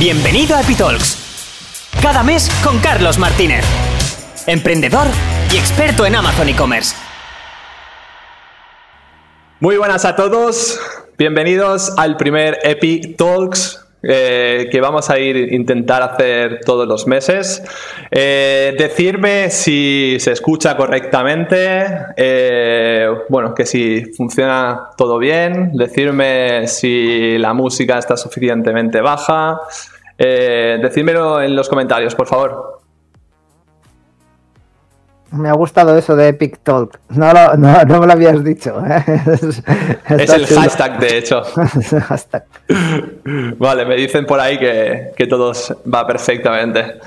Bienvenido a Epitalks. Cada mes con Carlos Martínez, emprendedor y experto en Amazon e-commerce. Muy buenas a todos, bienvenidos al primer Epi Talks eh, que vamos a ir intentar hacer todos los meses. Eh, decirme si se escucha correctamente, eh, bueno, que si funciona todo bien, decirme si la música está suficientemente baja, decírmelo en los comentarios, por favor. Me ha gustado eso de Epic Talk. No, me lo habías dicho. ¿eh? Es, el hashtag, de hecho. hashtag. Vale, me dicen por ahí que, que todo va perfectamente.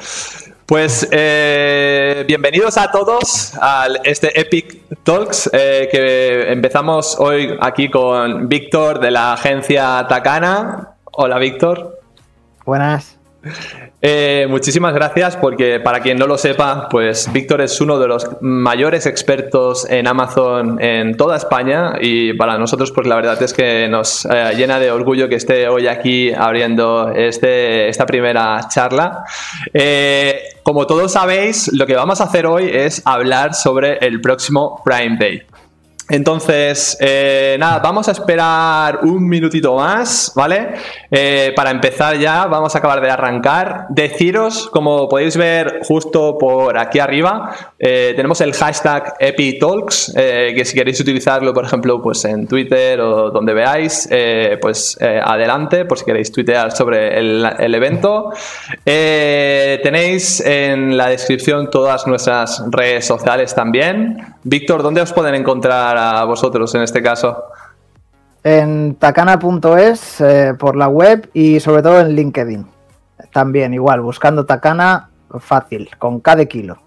Pues eh, bienvenidos a todos a este Epic Talks eh, que empezamos hoy aquí con Víctor de la agencia Takana. Hola Víctor. Buenas. Eh, muchísimas gracias porque para quien no lo sepa, pues Víctor es uno de los mayores expertos en Amazon en toda España y para nosotros pues la verdad es que nos eh, llena de orgullo que esté hoy aquí abriendo este, esta primera charla. Eh, como todos sabéis, lo que vamos a hacer hoy es hablar sobre el próximo Prime Day. Entonces, eh, nada, vamos a esperar un minutito más, ¿vale? Eh, para empezar ya, vamos a acabar de arrancar. Deciros, como podéis ver justo por aquí arriba, eh, tenemos el hashtag EpiTalks, que si queréis utilizarlo, por ejemplo, pues en Twitter o donde veáis, pues adelante, por si queréis tuitear sobre el, el evento. tenéis en la descripción todas nuestras redes sociales también. Víctor, ¿dónde os pueden encontrar? A vosotros en este caso? En takana.es, eh, por la web y sobre todo en LinkedIn. También igual, buscando Takana, fácil, con cada kilo.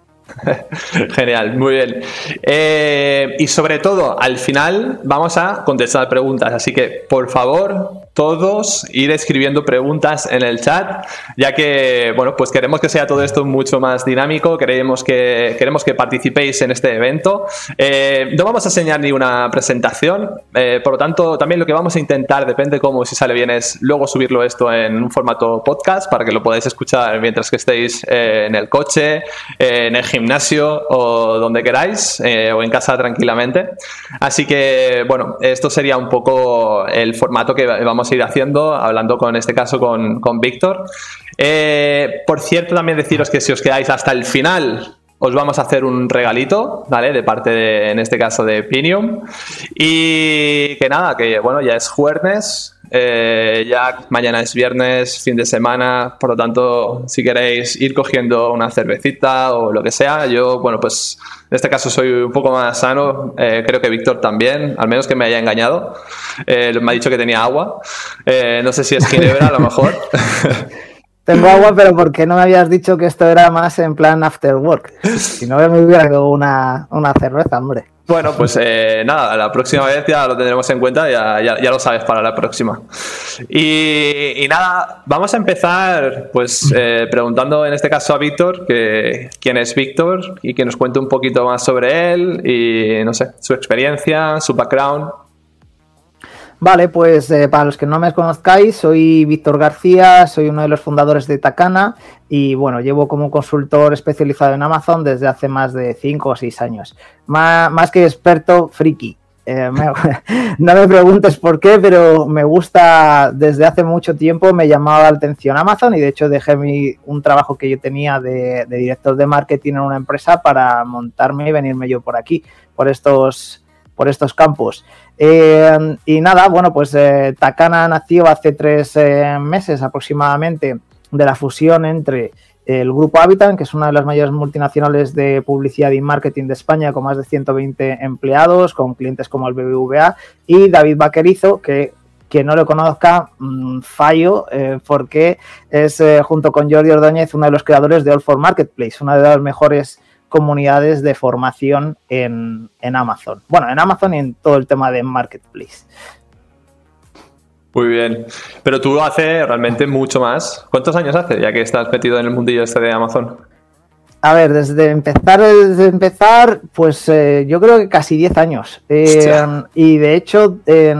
Genial, muy bien. Eh, y sobre todo, al final vamos a contestar preguntas, así que por favor, todos ir escribiendo preguntas en el chat, ya que, bueno, pues queremos que sea todo esto mucho más dinámico, queremos que, queremos que participéis en este evento. Eh, no vamos a enseñar ni una presentación, eh, por lo tanto, también lo que vamos a intentar, depende cómo, si sale bien, es luego subirlo esto en un formato podcast para que lo podáis escuchar mientras que estéis eh, en el coche, en el gimnasio o donde queráis, o en casa tranquilamente. Así que, bueno, esto sería un poco el formato que vamos ir haciendo, hablando con este caso con, con Víctor. Eh, por cierto, también deciros que si os quedáis hasta el final, os vamos a hacer un regalito, ¿vale? De parte de, en este caso, de Pinium. Y que nada, que bueno, ya es jueves, eh, ya mañana es viernes, fin de semana, por lo tanto, si queréis ir cogiendo una cervecita o lo que sea, yo, bueno, pues en este caso soy un poco más sano, eh, creo que Víctor también, al menos que me haya engañado, eh, me ha dicho que tenía agua, no sé si es ginebra a lo mejor. Tengo agua, pero ¿por qué no me habías dicho que esto era más en plan after work? Si no me hubiera una, una cerveza, hombre. Bueno, pues eh, nada, la próxima vez ya lo tendremos en cuenta, ya, ya, lo sabes para la próxima. Y, nada, vamos a empezar pues eh, preguntando en este caso a Víctor, que, quién es Víctor y que nos cuente un poquito más sobre él y no sé, su experiencia, su background. Vale, pues eh, para los que no me conozcáis, soy Víctor García, soy uno de los fundadores de Takana y bueno, llevo como consultor especializado en Amazon desde hace más de 5 o 6 años. Más, que experto, friki. Eh, no me preguntes por qué, pero me gusta desde hace mucho tiempo, me llamaba la atención Amazon y de hecho dejé mi, un trabajo que yo tenía de, de director de marketing en una empresa para montarme y venirme yo por aquí, por estos, por estos campos. Eh, y nada, bueno, pues eh, Takana nació hace tres eh, meses aproximadamente de la fusión entre el grupo Habitat, que es una de las mayores multinacionales de publicidad y marketing de España, con más de 120 empleados, con clientes como el BBVA, y David Vaquerizo, que quien no lo conozca, mm, fallo, porque es, junto con Jordi Ordóñez, uno de los creadores de All for Marketplace, una de las mejores comunidades de formación en, Amazon. Bueno, en Amazon y en todo el tema de Marketplace. Muy bien. Pero tú hace realmente mucho más. ¿Cuántos años hace ya que estás metido en el mundillo este de Amazon? A ver, desde empezar, desde empezar, pues eh, yo creo que casi 10 años. Eh, y de hecho he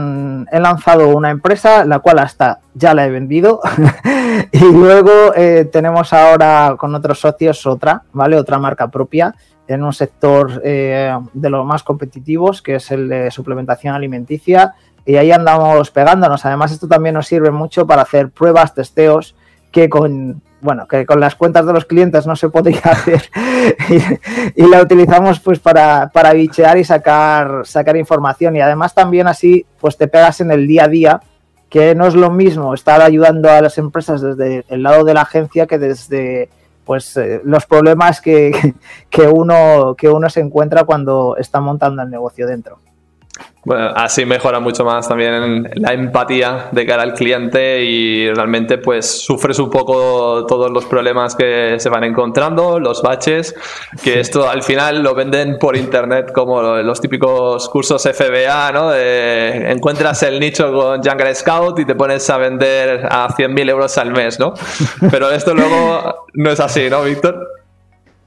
lanzado una empresa, la cual hasta ya la he vendido. y luego eh, tenemos ahora con otros socios otra, ¿vale? Otra marca propia en un sector de los más competitivos, que es el de suplementación alimenticia. Y ahí andamos pegándonos. Además, esto también nos sirve mucho para hacer pruebas, testeos, que con bueno, que con las cuentas de los clientes no se podía hacer y, la utilizamos pues para, para bichear y sacar, sacar información y además también así pues te pegas en el día a día que no es lo mismo estar ayudando a las empresas desde el lado de la agencia que desde pues eh, los problemas que, que, uno, que uno se encuentra cuando está montando el negocio dentro. Bueno, así mejora mucho más también la empatía de cara al cliente y realmente pues sufres un poco todos los problemas que se van encontrando, los baches, que esto al final lo venden por internet como los típicos cursos FBA, ¿no? De, encuentras el nicho con Jungle Scout y te pones a vender a 100.000 euros al mes, ¿no? Pero esto luego no es así, ¿no, Víctor?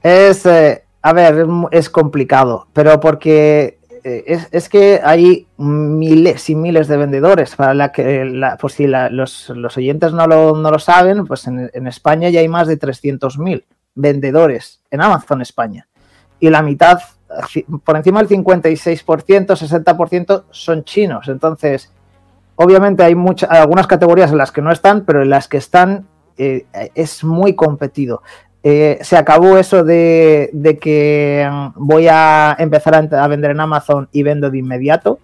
Es, eh, a ver, es complicado, pero porque eh, es, que hay miles y miles de vendedores. Para la que, la, pues si los, oyentes no lo, no lo, saben, pues en, España ya hay más de 300.000 vendedores en Amazon España. Y la mitad, por encima del 56%, 60% son chinos. Entonces, obviamente hay muchas, algunas categorías en las que no están, pero en las que están eh, es muy competido. Eh, se acabó eso de, que mm, voy a empezar a, vender en Amazon y vendo de inmediato.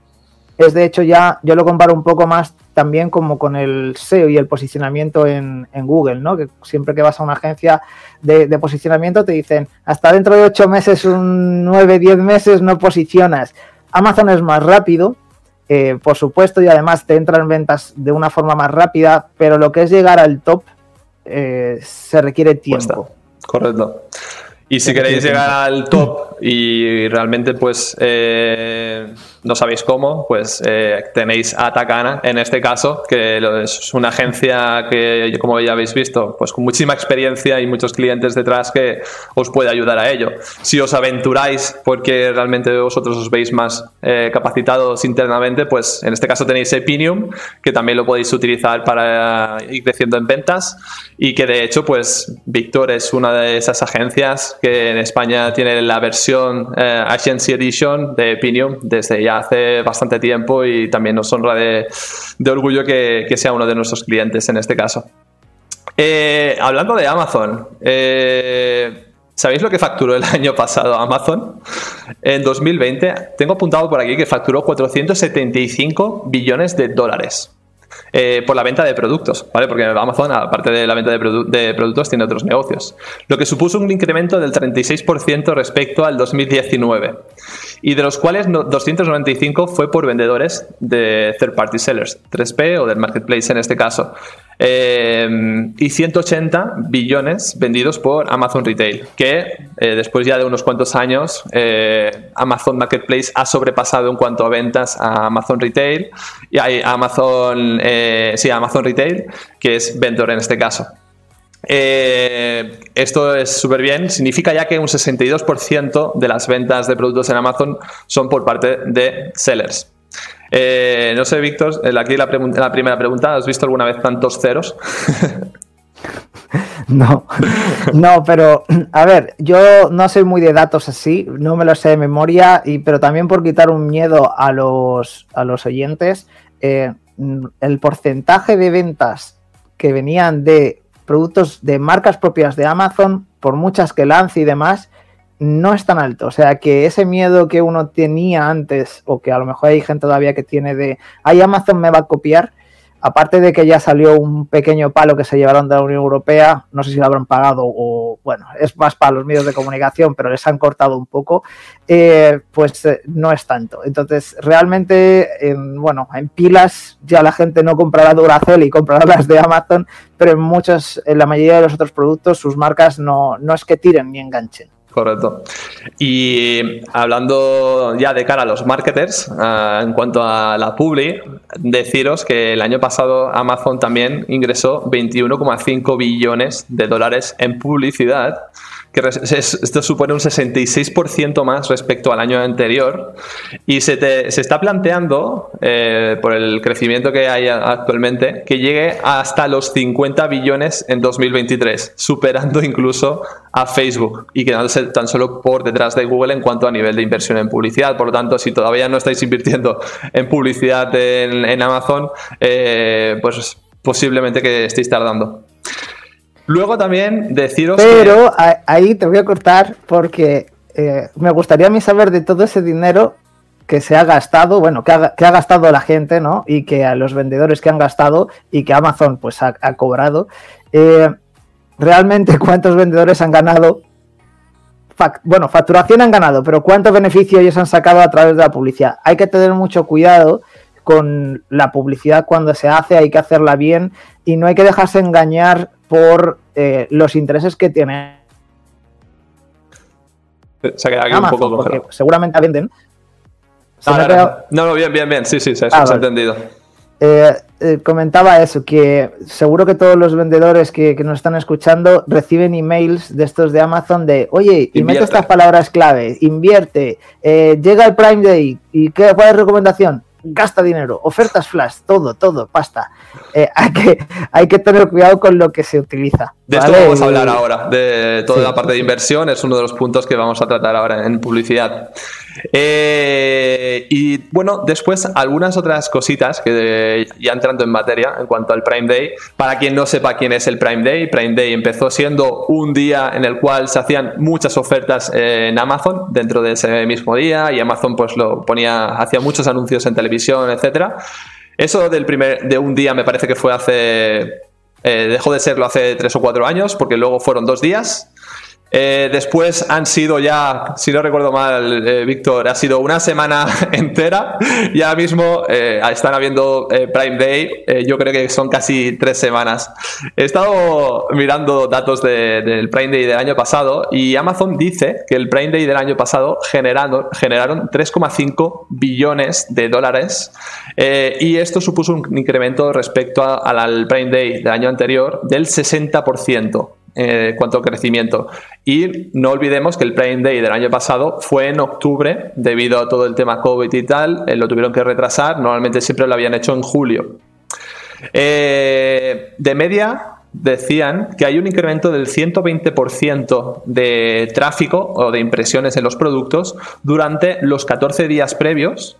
Es de hecho ya, yo lo comparo un poco más también como con el SEO y el posicionamiento en, Google, ¿no? Que siempre que vas a una agencia de, posicionamiento te dicen, hasta dentro de 8 meses, un 9, 10 meses no posicionas. Amazon es más rápido, eh, por supuesto, y además te entran ventas de una forma más rápida, pero lo que es llegar al top eh, se requiere tiempo. Correcto. Y si queréis llegar al top y realmente pues eh, no sabéis cómo, pues eh, tenéis a Takana en este caso, que es una agencia que, como ya habéis visto, pues con muchísima experiencia y muchos clientes detrás que os puede ayudar a ello. Si os aventuráis porque realmente vosotros os veis más eh, capacitados internamente, pues en este caso tenéis Epinium, que también lo podéis utilizar para ir creciendo en ventas y que de hecho, pues Víctor es una de esas agencias que en España tiene la versión eh, Agency Edition de Epinium desde ya hace bastante tiempo y también nos honra de, orgullo que, sea uno de nuestros clientes en este caso. Eh, hablando de Amazon, eh, ¿sabéis lo que facturó el año pasado Amazon? En 2020, tengo apuntado por aquí que facturó 475 billones de dólares. Eh, por la venta de productos, ¿vale? Porque Amazon, aparte de la venta de, de, productos, tiene otros negocios. Lo que supuso un incremento del 36% respecto al 2019 y de los cuales 295 fue por vendedores de third party sellers, 3P o del marketplace en este caso. Eh, y 180 billones vendidos por Amazon Retail, que eh, después ya de unos cuantos años eh, Amazon Marketplace ha sobrepasado en cuanto a ventas a Amazon Retail y hay Amazon, sí, Amazon Retail, que es vendedor en este caso. esto es súper bien. Significa ya que un 62% de las ventas de productos en Amazon son por parte de sellers. Eh, no sé, Víctor, aquí la, la primera pregunta, ¿has visto alguna vez tantos ceros? No, no, pero a ver, yo no soy muy de datos así, no me lo sé de memoria, y, pero también por quitar un miedo a los, a los oyentes, eh, el porcentaje de ventas que venían de productos de marcas propias de Amazon, por muchas que lance y demás, no es tan alto. O sea, que ese miedo que uno tenía antes, o que a lo mejor hay gente todavía que tiene de, ay, Amazon me va a copiar, aparte de que ya salió un pequeño palo que se llevaron de la Unión Europea, no sé si lo habrán pagado o, bueno, es más para los medios de comunicación, pero les han cortado un poco, eh, pues eh, no es tanto. Entonces, realmente, bueno, en pilas ya la gente no comprará Duracell y comprará las de Amazon, pero en muchos, en la mayoría de los otros productos, sus marcas no, no es que tiren ni enganchen. Correcto. Y hablando ya de cara a los marketers, ah, en cuanto a la Publi, deciros que el año pasado Amazon también ingresó 21,5 billones de dólares en publicidad que esto supone un 66% más respecto al año anterior y se, se está planteando, eh, por el crecimiento que hay actualmente, que llegue hasta los 50 billones en 2023, superando incluso a Facebook y quedándose tan solo por detrás de Google en cuanto a nivel de inversión en publicidad. Por lo tanto, si todavía no estáis invirtiendo en publicidad en, Amazon, eh, pues posiblemente que estéis tardando. Luego también deciros. Pero ahí te voy a cortar porque eh, me gustaría a mí saber de todo ese dinero que se ha gastado, bueno, que ha, gastado la gente, ¿no? Y que a los vendedores que han gastado y que Amazon pues ha, cobrado. Eh, realmente cuántos vendedores han ganado. bueno, facturación han ganado, pero cuánto beneficio ellos han sacado a través de la publicidad. Hay que tener mucho cuidado con la publicidad cuando se hace, hay que hacerla bien y no hay que dejarse engañar por eh, los intereses que tiene. Se ha quedado aquí un poco porque seguramente venden. No, no, bien, bien, bien. Sí, sí, se, ha ah, entendido. Eh, eh, comentaba eso, que seguro que todos los vendedores que, nos están escuchando reciben emails de estos de Amazon de, oye, y mete estas palabras clave, invierte, llega el Prime Day, ¿y qué, cuál es la recomendación? Gasta dinero, ofertas flash, todo, todo, pasta. Eh, hay, que, hay que tener cuidado con lo que se utiliza. De esto vamos a hablar ahora, de toda la parte de inversión, es uno de los puntos que vamos a tratar ahora en publicidad. Eh, y bueno, después algunas otras cositas que ya entrando en materia en cuanto al Prime Day. Para quien no sepa quién es el Prime Day, Prime Day empezó siendo un día en el cual se hacían muchas ofertas en Amazon dentro de ese mismo día y Amazon pues lo ponía, hacía muchos anuncios en televisión, etcétera. Eso del primer, de un día me parece que fue hace eh, dejó de serlo hace tres o cuatro años, porque luego fueron dos días. Eh, después han sido ya, si no recuerdo mal, eh, Víctor, ha sido una semana entera. Y ahora mismo eh, están habiendo Prime Day, yo creo que son casi tres semanas. He estado mirando datos del Prime Day del año pasado y Amazon dice que el Prime Day del año pasado generaron, generaron 3,5 billones de dólares. Y esto supuso un incremento respecto al Prime Day del año anterior del 60% eh, cuanto a crecimiento. Y no olvidemos que el Prime Day del año pasado fue en octubre, debido a todo el tema COVID y tal, eh, lo tuvieron que retrasar, normalmente siempre lo habían hecho en julio. Eh, de media, decían que hay un incremento del 120% de tráfico o de impresiones en los productos durante los 14 días previos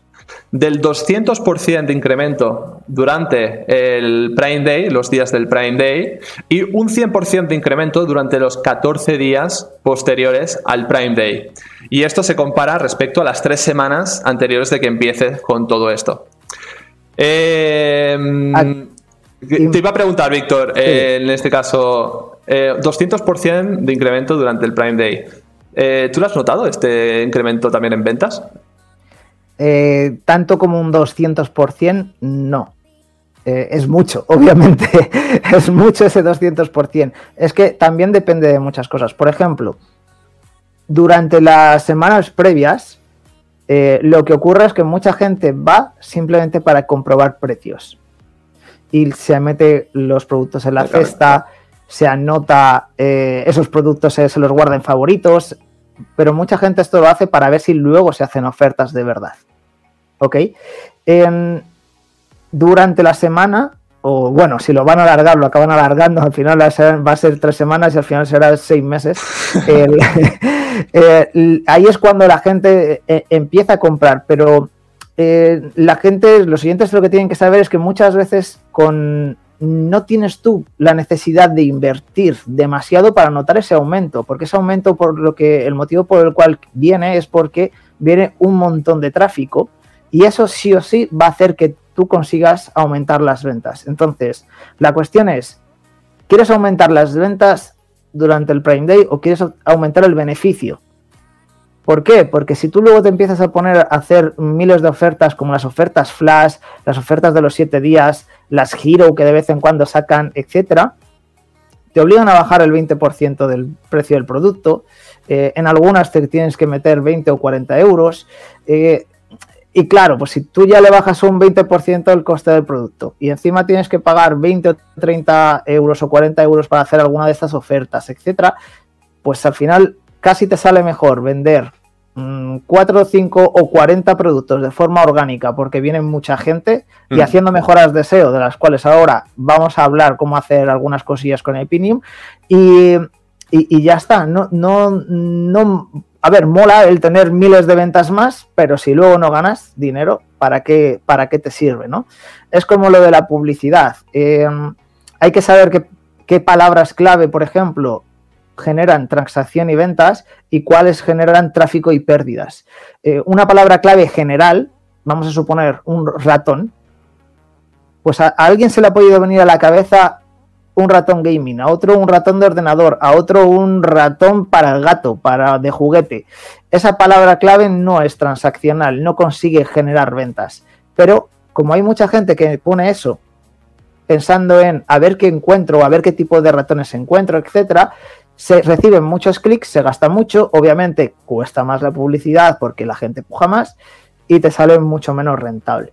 del 200% de incremento durante el Prime Day, los días del Prime Day, y un 100% de incremento durante los 14 días posteriores al Prime Day. Y esto se compara respecto a las tres semanas anteriores de que empiece con todo esto. Ah, te iba a preguntar, Víctor, eh, en este caso, 200% eh, de incremento durante el Prime Day. Eh, ¿Tú lo has notado, este incremento también en ventas? Eh, tanto como un 200%, no. Eh, es mucho, obviamente, es mucho ese 200%. Es que también depende de muchas cosas. Por ejemplo, durante las semanas previas, eh, lo que ocurre es que mucha gente va simplemente para comprobar precios. Y se mete los productos en la cesta, se anota esos productos, se los guarda en favoritos, pero mucha gente esto lo hace para ver si luego se hacen ofertas de verdad. ¿Ok? Em, durante la semana, o bueno, si lo van a alargar, lo acaban alargando, al final va a ser tres semanas y al final será seis meses. Eh, ahí es cuando la gente eh, empieza a comprar, pero eh, la gente, los siguientes lo que tienen que saber es que muchas veces con no tienes tú la necesidad de invertir demasiado para notar ese aumento, porque ese aumento por lo que el motivo por el cual viene es porque viene un montón de tráfico y eso sí o sí va a hacer que tú consigas aumentar las ventas. Entonces, la cuestión es, ¿quieres aumentar las ventas durante el Prime Day o quieres aumentar el beneficio? ¿Por qué? Porque si tú luego te empiezas a poner a hacer miles de ofertas como las ofertas flash, las ofertas de los 7 días, las Hero que de vez en cuando sacan, etcétera, te obligan a bajar el 20% del precio del producto. Eh, en algunas te tienes que meter 20 o 40 euros. Eh, y claro, pues si tú ya le bajas un 20% el coste del producto y encima tienes que pagar 20 o 30 euros o 40 euros para hacer alguna de estas ofertas, etcétera, pues al final casi te sale mejor vender 4, 5 o 40 productos de forma orgánica porque viene mucha gente y haciendo mejoras de SEO, de las cuales ahora vamos a hablar cómo hacer algunas cosillas con Epinium y, y, ya está. No, no, no, a ver, mola el tener miles de ventas más, pero si luego no ganas dinero, ¿para qué, para qué te sirve? ¿no? Es como lo de la publicidad. Eh, hay que saber qué, qué palabras clave, por ejemplo, generan transacción y ventas y cuáles generan tráfico y pérdidas. Eh, una palabra clave general, vamos a suponer un ratón, pues a, alguien se le ha podido venir a la cabeza un ratón gaming, a otro un ratón de ordenador, a otro un ratón para el gato, para de juguete. Esa palabra clave no es transaccional, no consigue generar ventas. Pero como hay mucha gente que pone eso pensando en a ver qué encuentro, a ver qué tipo de ratones encuentro, etcétera, se reciben muchos clics, se gasta mucho, obviamente cuesta más la publicidad porque la gente puja más y te sale mucho menos rentable.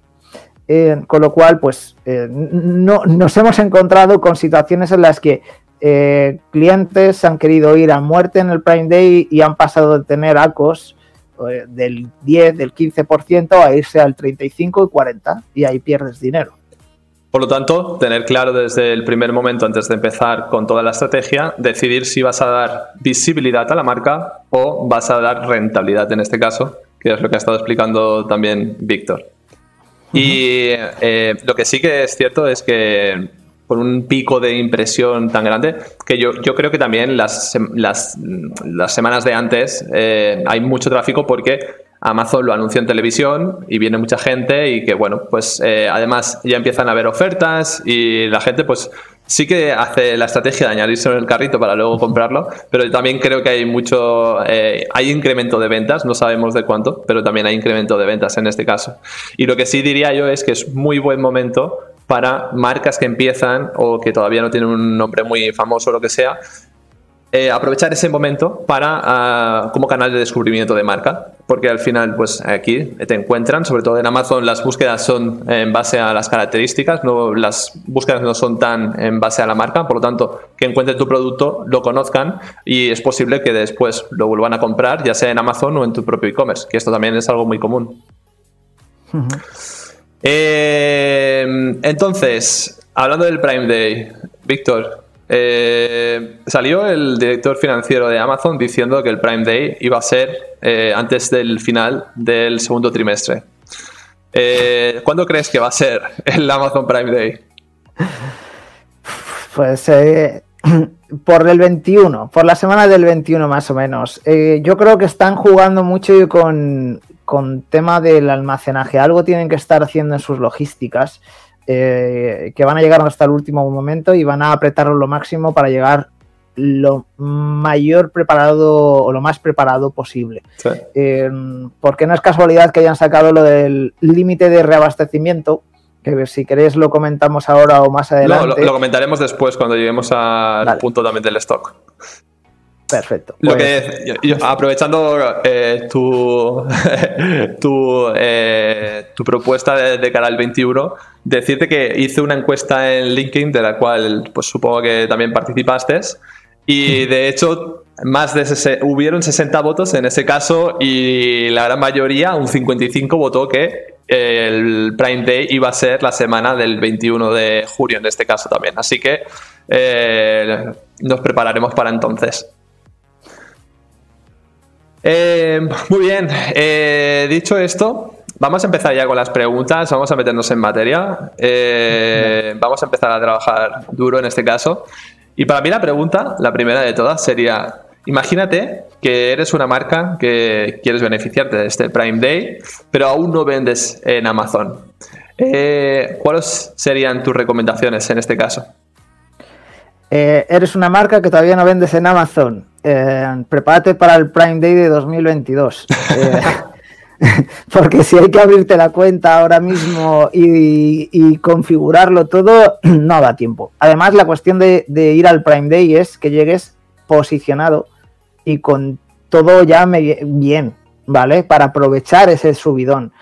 Eh, con lo cual, pues eh, no, nos hemos encontrado con situaciones en las que eh, clientes han querido ir a muerte en el Prime Day y han pasado de tener ACOS del 10, del 15% a irse al 35 y 40 y ahí pierdes dinero. Por lo tanto, tener claro desde el primer momento, antes de empezar con toda la estrategia, decidir si vas a dar visibilidad a la marca o vas a dar rentabilidad en este caso, que es lo que ha estado explicando también Víctor. Y eh, lo que sí que es cierto es que por un pico de impresión tan grande, que yo, yo creo que también las, las, las semanas de antes eh, hay mucho tráfico porque Amazon lo anuncia en televisión y viene mucha gente y que, bueno, pues eh, además ya empiezan a haber ofertas y la gente, pues sí que hace la estrategia de añadirse en el carrito para luego comprarlo, pero también creo que hay mucho, eh, hay incremento de ventas, no sabemos de cuánto, pero también hay incremento de ventas en este caso. Y lo que sí diría yo es que es muy buen momento para marcas que empiezan o que todavía no tienen un nombre muy famoso o lo que sea, eh, aprovechar ese momento para ah, como canal de descubrimiento de marca, porque al final, pues aquí te encuentran, sobre todo en Amazon, las búsquedas son en base a las características, no, las búsquedas no son tan en base a la marca, por lo tanto, que encuentren tu producto, lo conozcan y es posible que después lo vuelvan a comprar, ya sea en Amazon o en tu propio e-commerce, que esto también es algo muy común. Eh, entonces, hablando del Prime Day, Víctor, eh, salió el director financiero de Amazon diciendo que el Prime Day iba a ser eh, antes del final del segundo trimestre. Eh, ¿Cuándo crees que va a ser el Amazon Prime Day? Pues por el 21, por la semana del 21 más o menos. yo creo que están jugando mucho con, con tema del almacenaje. Algo tienen que estar haciendo en sus logísticas. Eh, que van a llegar hasta el último momento y van a apretarlo lo máximo para llegar lo mayor preparado o lo más preparado posible. Eh, porque no es casualidad que hayan sacado lo del límite de reabastecimiento, que si queréis lo comentamos ahora o más adelante. lo, comentaremos después cuando lleguemos al punto también del stock. Perfecto. Lo que, aprovechando eh, tu, eh, tu, propuesta de, cara al 21, decirte que hice una encuesta en LinkedIn de la cual pues supongo que también participaste y de hecho más de hubieron 60 votos en ese caso y la gran mayoría, un 55 votó que el Prime Day iba a ser la semana del 21 de julio en este caso también. Así que eh, nos prepararemos para entonces. Eh, muy bien, eh, dicho esto, vamos a empezar ya con las preguntas, vamos a meternos en materia, eh, vamos a empezar a trabajar duro en este caso. Y para mí la pregunta, la primera de todas, sería, imagínate que eres una marca que quieres beneficiarte de este Prime Day, pero aún no vendes en Amazon. ¿Cuáles serían tus recomendaciones en este caso? eres una marca que todavía no vendes en Amazon eh, prepárate para el Prime Day de 2022. Eh, porque si hay que abrirte la cuenta ahora mismo y, configurarlo todo, no da tiempo. Además, la cuestión de, ir al Prime Day es que llegues posicionado y con todo ya bien, ¿vale? Para aprovechar ese subidón.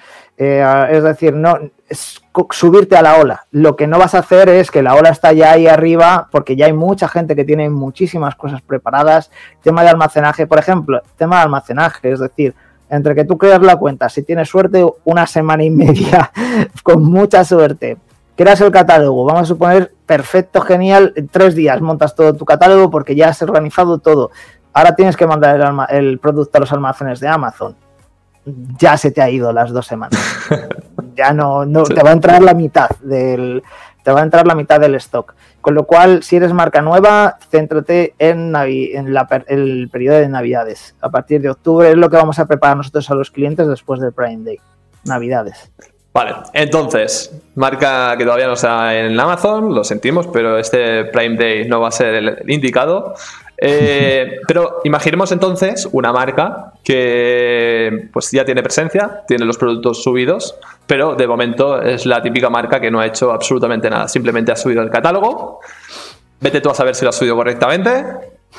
Eh, es decir, no es subirte a la ola. Lo que no vas a hacer es que la ola está ya ahí arriba, porque ya hay mucha gente que tiene muchísimas cosas preparadas. Tema de almacenaje, por ejemplo, tema de almacenaje, es decir, entre que tú creas la cuenta, si tienes suerte, una semana y media, con mucha suerte, creas el catálogo, vamos a suponer, perfecto, genial, en tres días montas todo tu catálogo porque ya has organizado todo. Ahora tienes que mandar el, el producto a los almacenes de Amazon. Ya se te ha ido las dos semanas. ya no, no te va a entrar la mitad del, te va a entrar la mitad del stock. Con lo cual, si eres marca nueva, céntrate en, en el periodo de Navidades. A partir de octubre es lo que vamos a preparar nosotros a los clientes después del Prime Day. Navidades. Vale, entonces, marca que todavía no está en Amazon, lo sentimos, pero este Prime Day no va a ser el indicado. Eh, pero imaginemos entonces una marca que pues ya tiene presencia, tiene los productos subidos, pero de momento es la típica marca que no ha hecho absolutamente nada. Simplemente ha subido el catálogo. Vete tú a saber si lo ha subido correctamente.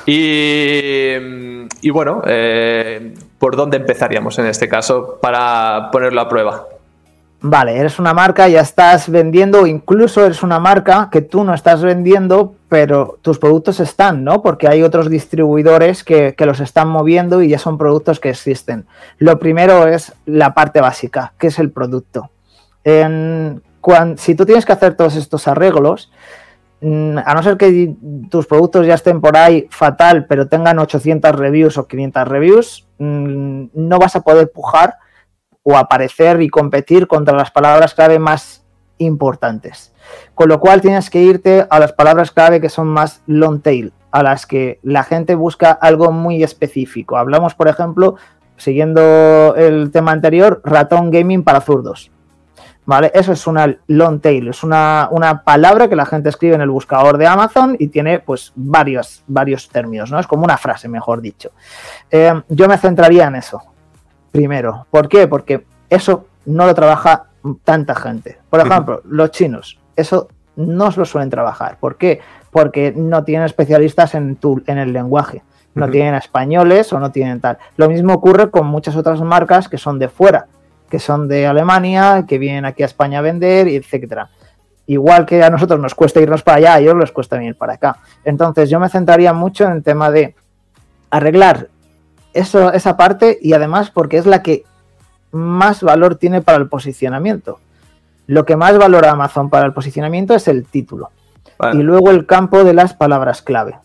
Y, bueno, eh, ¿por dónde empezaríamos en este caso para ponerlo a prueba? Vale, eres una marca, ya estás vendiendo, incluso eres una marca que tú no estás vendiendo, pero tus productos están, ¿no? Porque hay otros distribuidores que, los están moviendo y ya son productos que existen. Lo primero es la parte básica, que es el producto. si tú tienes que hacer todos estos arreglos, mm, a no ser que tus productos ya estén por ahí fatal, pero tengan 800 reviews o 500 reviews, mm, no vas a poder pujar o aparecer y competir contra las palabras clave más importantes. Con lo cual tienes que irte a las palabras clave que son más long tail, a las que la gente busca algo muy específico. Hablamos, por ejemplo, siguiendo el tema anterior, ratón gaming para zurdos. ¿Vale? Eso es una long tail, es una, palabra que la gente escribe en el buscador de Amazon y tiene pues varios, varios términos, ¿no? Es como una frase, mejor dicho. Eh, yo me centraría en eso, primero. ¿Por qué? Porque eso no lo trabaja tanta gente. Por ejemplo, los chinos, eso no lo suelen trabajar. ¿Por qué? Porque no tienen especialistas en, en el lenguaje. No tienen españoles o no tienen tal. Lo mismo ocurre con muchas otras marcas que son de fuera, que son de Alemania, que vienen aquí a España a vender, etcétera. Igual que a nosotros nos cuesta irnos para allá, a ellos les cuesta venir para acá. Entonces yo me centraría mucho en el tema de arreglar eso, esa parte y además porque es la que más valor tiene para el posicionamiento. Lo que más valora Amazon para el posicionamiento es el título. Y luego el campo de las palabras clave.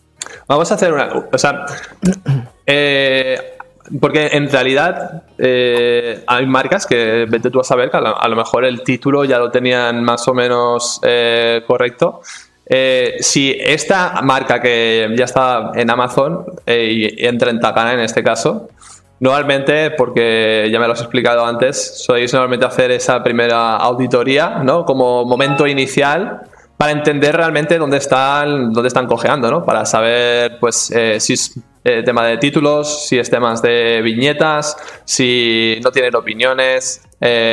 Vamos a hacer una. O sea. Eh, porque en realidad eh, hay marcas que vete tú a saber que a lo, mejor el título ya lo tenían más o menos eh, correcto eh, si esta marca que ya está en Amazon eh, y entra en Takana en este caso, normalmente, porque ya me lo has explicado antes, sois normalmente hacer esa primera auditoría, ¿no? Como momento inicial para entender realmente dónde están, dónde están cojeando, ¿no? Para saber, pues, eh, si es tema de títulos, si es temas de viñetas, si no tienen opiniones,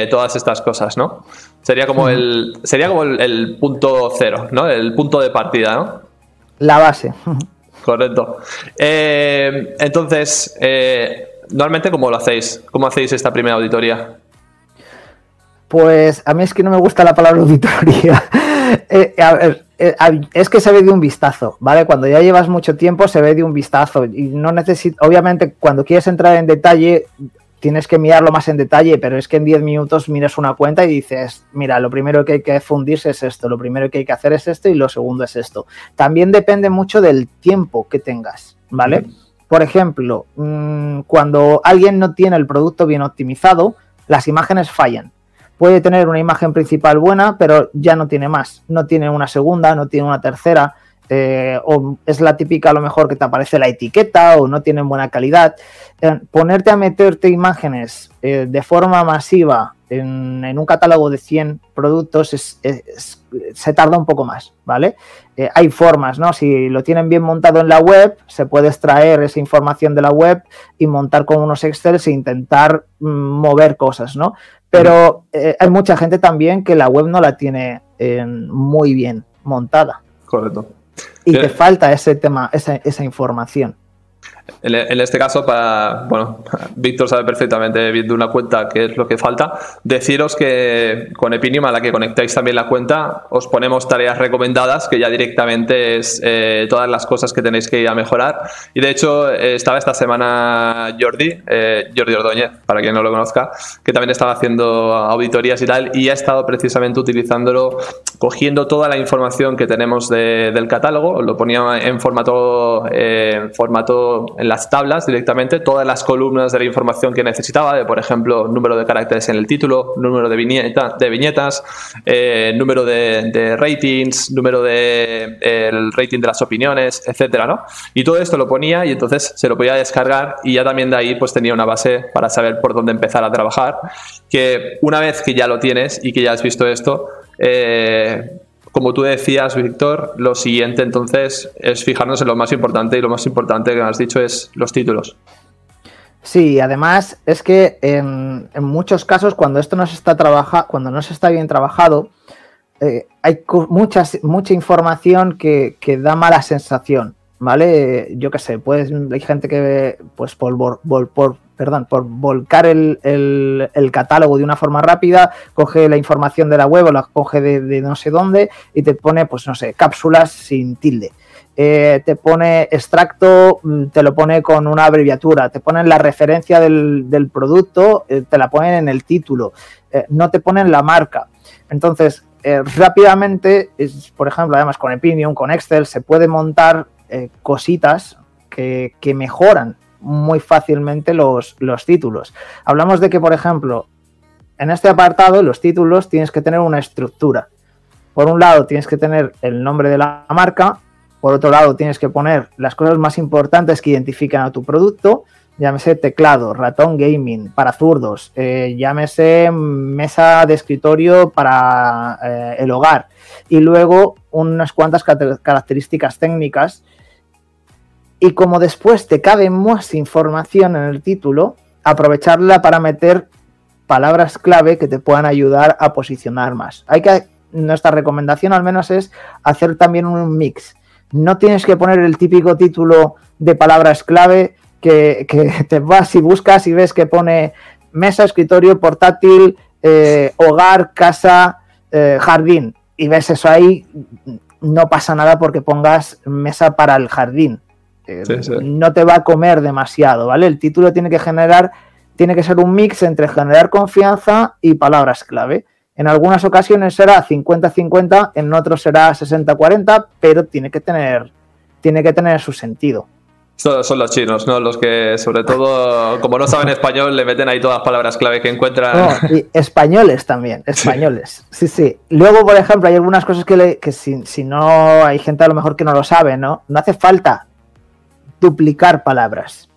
todas estas cosas, ¿no? Sería como el sería como el, punto cero, ¿no? El punto de partida, ¿no? La base. Correcto. Eh, entonces, eh, normalmente, ¿cómo lo hacéis? ¿Cómo hacéis esta primera auditoría? Pues a mí es que no me gusta la palabra auditoría. Eh, es que se ve de un vistazo, ¿vale? Cuando ya llevas mucho tiempo se ve de un vistazo y no necesito, obviamente cuando quieres entrar en detalle tienes que mirarlo más en detalle, pero es que en 10 minutos miras una cuenta y dices, mira, lo primero que hay que fundirse es esto, lo primero que hay que hacer es esto y lo segundo es esto. También depende mucho del tiempo que tengas, ¿vale? Por ejemplo, mm, cuando alguien no tiene el producto bien optimizado, las imágenes fallan. Puede tener una imagen principal buena, pero ya no tiene más. No tiene una segunda, no tiene una tercera. Eh, o es la típica a lo mejor que te aparece la etiqueta o no tienen buena calidad. Eh, ponerte a meterte imágenes eh, de forma masiva en, un catálogo de 100 productos se tarda un poco más, ¿vale? hay formas, ¿no? Si lo tienen bien montado en la web, se puede extraer esa información de la web y montar con unos Excel e intentar mm, mover cosas, ¿no? Pero hay mucha gente también que la web no la tiene muy bien montada. Correcto. Y te falta ese tema, esa, esa información. En, este caso, para, bueno, Víctor sabe perfectamente, viendo una cuenta, qué es lo que falta. Deciros que con Epinium, a la que conectáis también la cuenta, os ponemos tareas recomendadas, que ya directamente es eh, todas las cosas que tenéis que ir a mejorar. Y de hecho, eh, estaba esta semana Jordi, eh, Jordi Ordóñez, para quien no lo conozca, que también estaba haciendo auditorías y tal, y ha estado precisamente utilizándolo, cogiendo toda la información que tenemos del catálogo, lo ponía en formato, en formato en las tablas directamente todas las columnas de la información que necesitaba, de por ejemplo, número de caracteres en el título, número de, viñeta, de viñetas, eh, número de, ratings, número de el rating de las opiniones, etcétera, ¿no? Y todo esto lo ponía y entonces se lo podía descargar y ya también de ahí pues tenía una base para saber por dónde empezar a trabajar, que una vez que ya lo tienes y que ya has visto esto, eh, como tú decías, Víctor, lo siguiente entonces es fijarnos en lo más importante y lo más importante que has dicho es los títulos. Sí, además es que en, muchos casos cuando esto no se está trabaja, cuando no se está bien trabajado, eh, hay muchas, mucha información que, da mala sensación, ¿vale? Yo qué sé, pues hay gente que pues por, por perdón, por volcar el, catálogo de una forma rápida, coge la información de la web o la coge de, no sé dónde y te pone, pues no sé, cápsulas sin tilde. Eh, te pone extracto, mm, te lo pone con una abreviatura, te ponen la referencia del, producto, eh, te la ponen en el título, eh, no te ponen la marca. Entonces, rápidamente, por ejemplo, además con Epinium, con Excel, se puede montar cositas que, que mejoran muy fácilmente los, los títulos. Hablamos de que, por ejemplo, en este apartado, los títulos tienes que tener una estructura. Por un lado, tienes que tener el nombre de la marca. Por otro lado, tienes que poner las cosas más importantes que identifican a tu producto. Llámese teclado, ratón gaming para zurdos. Eh, llámese mesa de escritorio para eh, el hogar. Y luego unas cuantas características técnicas y como después te cabe más información en el título, aprovecharla para meter palabras clave que te puedan ayudar a posicionar más. Hay que nuestra recomendación al menos es hacer también un mix. No tienes que poner el típico título de palabras clave que, te vas y buscas y ves que pone mesa, escritorio, portátil, eh, hogar, casa, eh, jardín. Y ves eso ahí, no pasa nada porque pongas mesa para el jardín no te va a comer demasiado, ¿vale? El título tiene que generar, tiene que ser un mix entre generar confianza y palabras clave. En algunas ocasiones será 50-50, en otros será 60-40, pero tiene que tener, tiene que tener su sentido. Son los chinos, ¿no? Los que, sobre todo, como no saben español, le meten ahí todas las palabras clave que encuentran. y españoles también, españoles. Sí. sí, Luego, por ejemplo, hay algunas cosas que, que si, si, no hay gente a lo mejor que no lo sabe, ¿no? No hace falta duplicar palabras.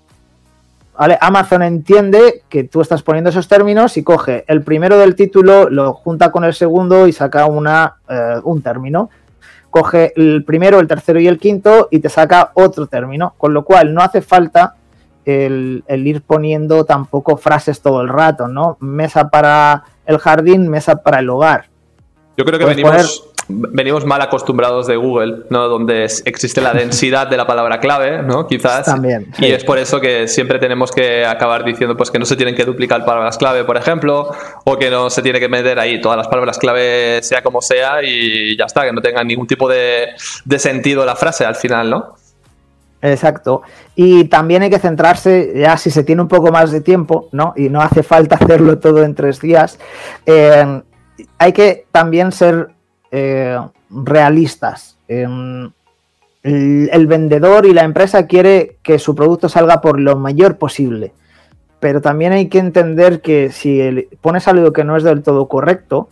¿Vale? Amazon entiende que tú estás poniendo esos términos y coge el primero del título, lo junta con el segundo y saca una, eh, un término. Coge el primero, el tercero y el quinto y te saca otro término. Con lo cual no hace falta el, ir poniendo tampoco frases todo el rato, ¿no? Mesa para el jardín, mesa para el hogar. Yo creo que venimos venimos mal acostumbrados de Google, ¿no? Donde existe la densidad de la palabra clave, ¿no? Quizás. También. Y es por eso que siempre tenemos que acabar diciendo pues que no se tienen que duplicar palabras clave, por ejemplo, o que no se tiene que meter ahí todas las palabras clave, sea como sea, y ya está, que no tengan ningún tipo de, de sentido la frase al final, ¿no? Exacto. Y también hay que centrarse, ya si se tiene un poco más de tiempo, ¿no? Y no hace falta hacerlo todo en tres días, hay que también ser eh, realistas. el, vendedor y la empresa quiere que su producto salga por lo mayor posible. Pero también hay que entender que si pones algo que no es del todo correcto,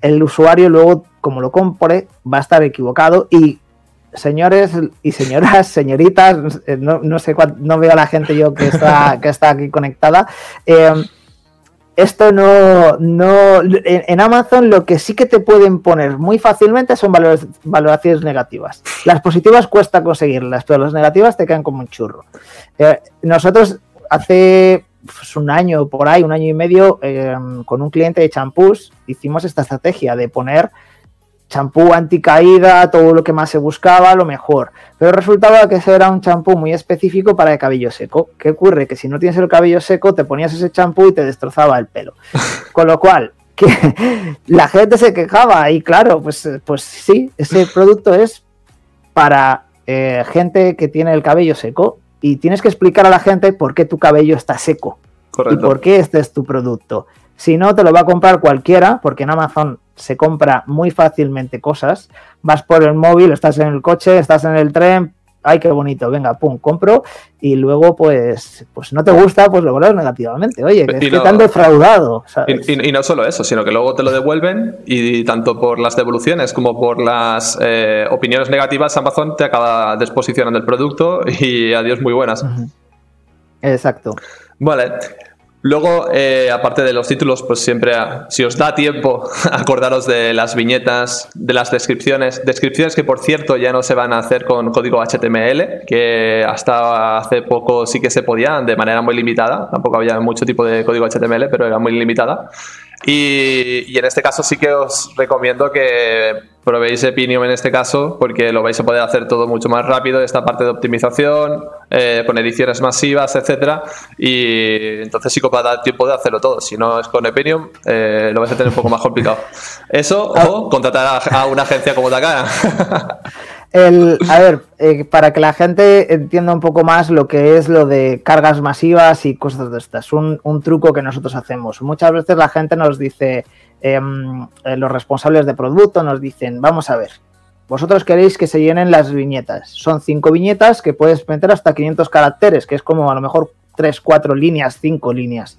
el usuario luego, como lo compre, va a estar equivocado. Y señores y señoras, señoritas, eh, no, sé no veo a la gente yo que está, que está aquí conectada. Eh, esto no, no en, Amazon lo que sí que te pueden poner muy fácilmente son valoraciones negativas. Las positivas cuesta conseguirlas, pero las negativas te quedan como un churro. Eh, nosotros hace pues, un año por ahí, un año y medio, em, con un cliente de champús, hicimos esta estrategia de poner champú anticaída, todo lo que más se buscaba, lo mejor. Pero resultaba que ese era un champú muy específico para el cabello seco. ¿Qué ocurre? Que si no tienes el cabello seco, te ponías ese champú y te destrozaba el pelo. Con lo cual, que la gente se quejaba y claro, pues, pues sí, ese producto es para eh, gente que tiene el cabello seco y tienes que explicar a la gente por qué tu cabello está seco y por qué este es tu producto. Si no, te lo va a comprar cualquiera, porque en Amazon se compra muy fácilmente cosas. Vas por el móvil, estás en el coche, estás en el tren, ay, qué bonito, venga, pum, compro, y luego, pues, pues no te gusta, pues lo vuelves negativamente. Oye, que, es que te han defraudado. Y, no solo eso, sino que luego te lo devuelven y tanto por las devoluciones como por las eh, opiniones negativas, Amazon te acaba desposicionando el producto y adiós, muy buenas. Exacto. Vale. Luego, eh, aparte de los títulos, pues siempre, si os da tiempo, acordaros de las viñetas, de las descripciones. Descripciones que, por cierto, ya no se van a hacer con código HTML, que hasta hace poco sí que se podían de manera muy limitada. Tampoco había mucho tipo de código HTML, pero era muy limitada. Y, en este caso sí que os recomiendo que probéis Epinium en este caso, porque lo vais a poder hacer todo mucho más rápido, esta parte de optimización, eh, con ediciones masivas, etcétera. Y entonces sí que os va a dar tiempo de hacerlo todo. Si no es con Epinium, eh, lo vais a tener un poco más complicado. Eso o contratar a, una agencia como Takara. a ver, eh, para que la gente entienda un poco más lo que es lo de cargas masivas y cosas de estas, un, un truco que nosotros hacemos. Muchas veces la gente nos dice, em, eh, los responsables de producto nos dicen, vamos a ver, vosotros queréis que se llenen las viñetas. Son cinco viñetas que puedes meter hasta 500 caracteres, que es como a lo mejor 3, 4 líneas, 5 líneas.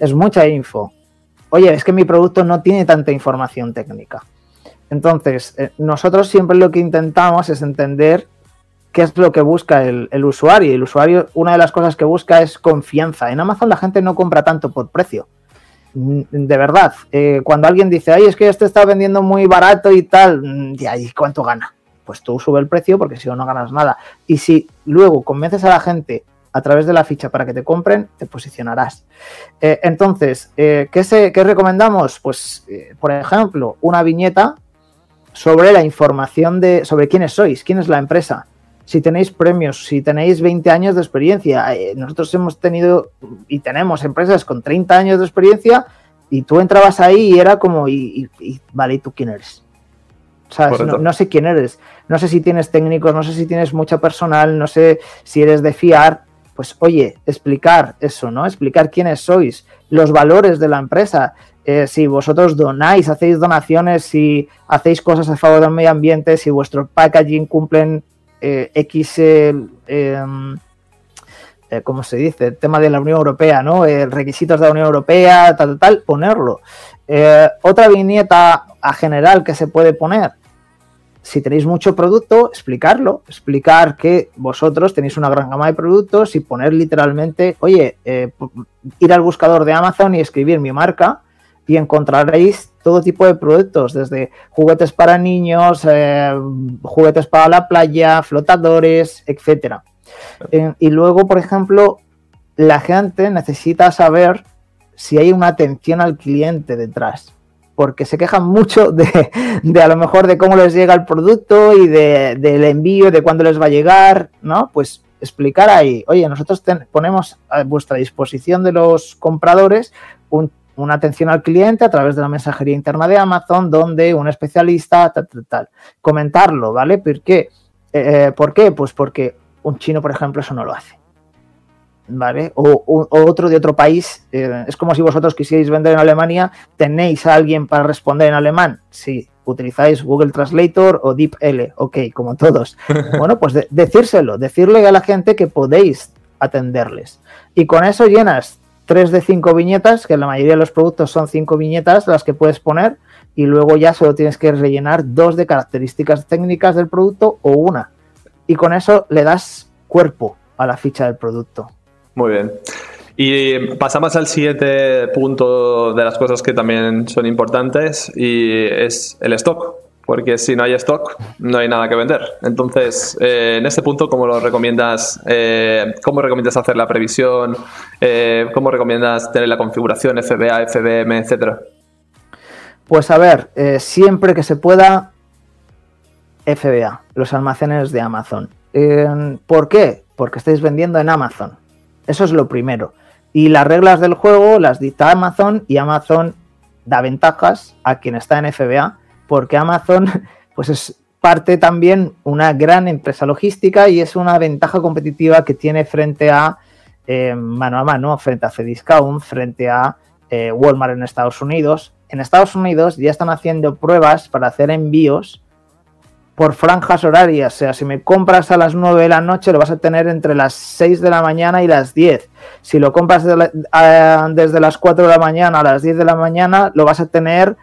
Es mucha info. Oye, es que mi producto no tiene tanta información técnica. Entonces, eh, nosotros siempre lo que intentamos es entender qué es lo que busca el, usuario. Y el usuario, una de las cosas que busca es confianza. En Amazon la gente no compra tanto por precio. Mm, de verdad, eh, cuando alguien dice, ay, es que este está vendiendo muy barato y tal, mm, ¿y cuánto gana? Pues tú sube el precio porque si no, no ganas nada. Y si luego convences a la gente a través de la ficha para que te compren, te posicionarás. Eh, entonces, ¿qué, ¿qué, recomendamos? Pues, por ejemplo, una viñeta sobre la información de sobre quiénes sois, quién es la empresa, si tenéis premios, si tenéis 20 años de experiencia. Eh, nosotros hemos tenido y tenemos empresas con 30 años de experiencia y tú entrabas ahí y era como, y, vale, ¿y tú quién eres? No, no, sé quién eres, no sé si tienes técnicos, no sé si tienes mucho personal, no sé si eres de fiar. Pues oye, explicar eso, ¿no? Explicar quiénes sois, los valores de la empresa, eh, si vosotros donáis, hacéis donaciones, si hacéis cosas a favor del medio ambiente, si vuestro packaging cumplen eh, X, eh, em, ¿cómo se dice? El tema de la Unión Europea, ¿no? requisitos de la Unión Europea, tal, tal, tal, ponerlo. otra viñeta a general que se puede poner, si tenéis mucho producto, explicarlo, explicar que vosotros tenéis una gran gama de productos y poner literalmente, oye, ir al buscador de Amazon y escribir mi marca y encontraréis todo tipo de productos, desde juguetes para niños, eh, juguetes para la playa, flotadores, etcétera. Eh, y luego, por ejemplo, la gente necesita saber si hay una atención al cliente detrás, porque se quejan mucho de, a lo mejor de cómo les llega el producto y del envío, de cuándo les va a llegar, ¿no? Pues explicar ahí, oye, nosotros ponemos a vuestra disposición de los compradores un una atención al cliente a través de la mensajería interna de Amazon, donde un especialista, tal, tal, tal. Comentarlo, ¿vale? ¿Por qué? Eh, ¿Por qué? Pues porque un chino, por ejemplo, eso no lo hace. ¿Vale? O, otro de otro país. Eh, es como si vosotros quisierais vender en Alemania, tenéis a alguien para responder en alemán. Sí, utilizáis Google Translator o DeepL, ok, como todos. Bueno, pues decírselo, decirle a la gente que podéis atenderles. Y con eso llenas tres de cinco viñetas, que la mayoría de los productos son cinco viñetas las que puedes poner, y luego ya solo tienes que rellenar dos de características técnicas del producto o una. Y con eso le das cuerpo a la ficha del producto. Muy bien. Y pasamos al siguiente punto de las cosas que también son importantes y es el stock porque si no hay stock, no hay nada que vender. Entonces, eh, en este punto, ¿cómo lo recomiendas? Eh, ¿Cómo recomiendas hacer la previsión? Eh, ¿Cómo recomiendas tener la configuración FBA, FBM, etcétera? Pues a ver, siempre que se pueda, FBA, los almacenes de Amazon. ¿Por qué? Porque estáis vendiendo en Amazon. Eso es lo primero. Y las reglas del juego las dicta Amazon y Amazon da ventajas a quien está en FBA porque Amazon pues es parte también una gran empresa logística y es una ventaja competitiva que tiene frente a eh, mano a mano, frente a Cdiscount, frente a eh, Walmart en Estados Unidos. En Estados Unidos ya están haciendo pruebas para hacer envíos por franjas horarias. O sea, si me compras a las 9 de la noche, lo vas a tener entre las 6 de la mañana y las 10. Si lo compras desde las 4 de la mañana a las 10 de la mañana, lo vas a tener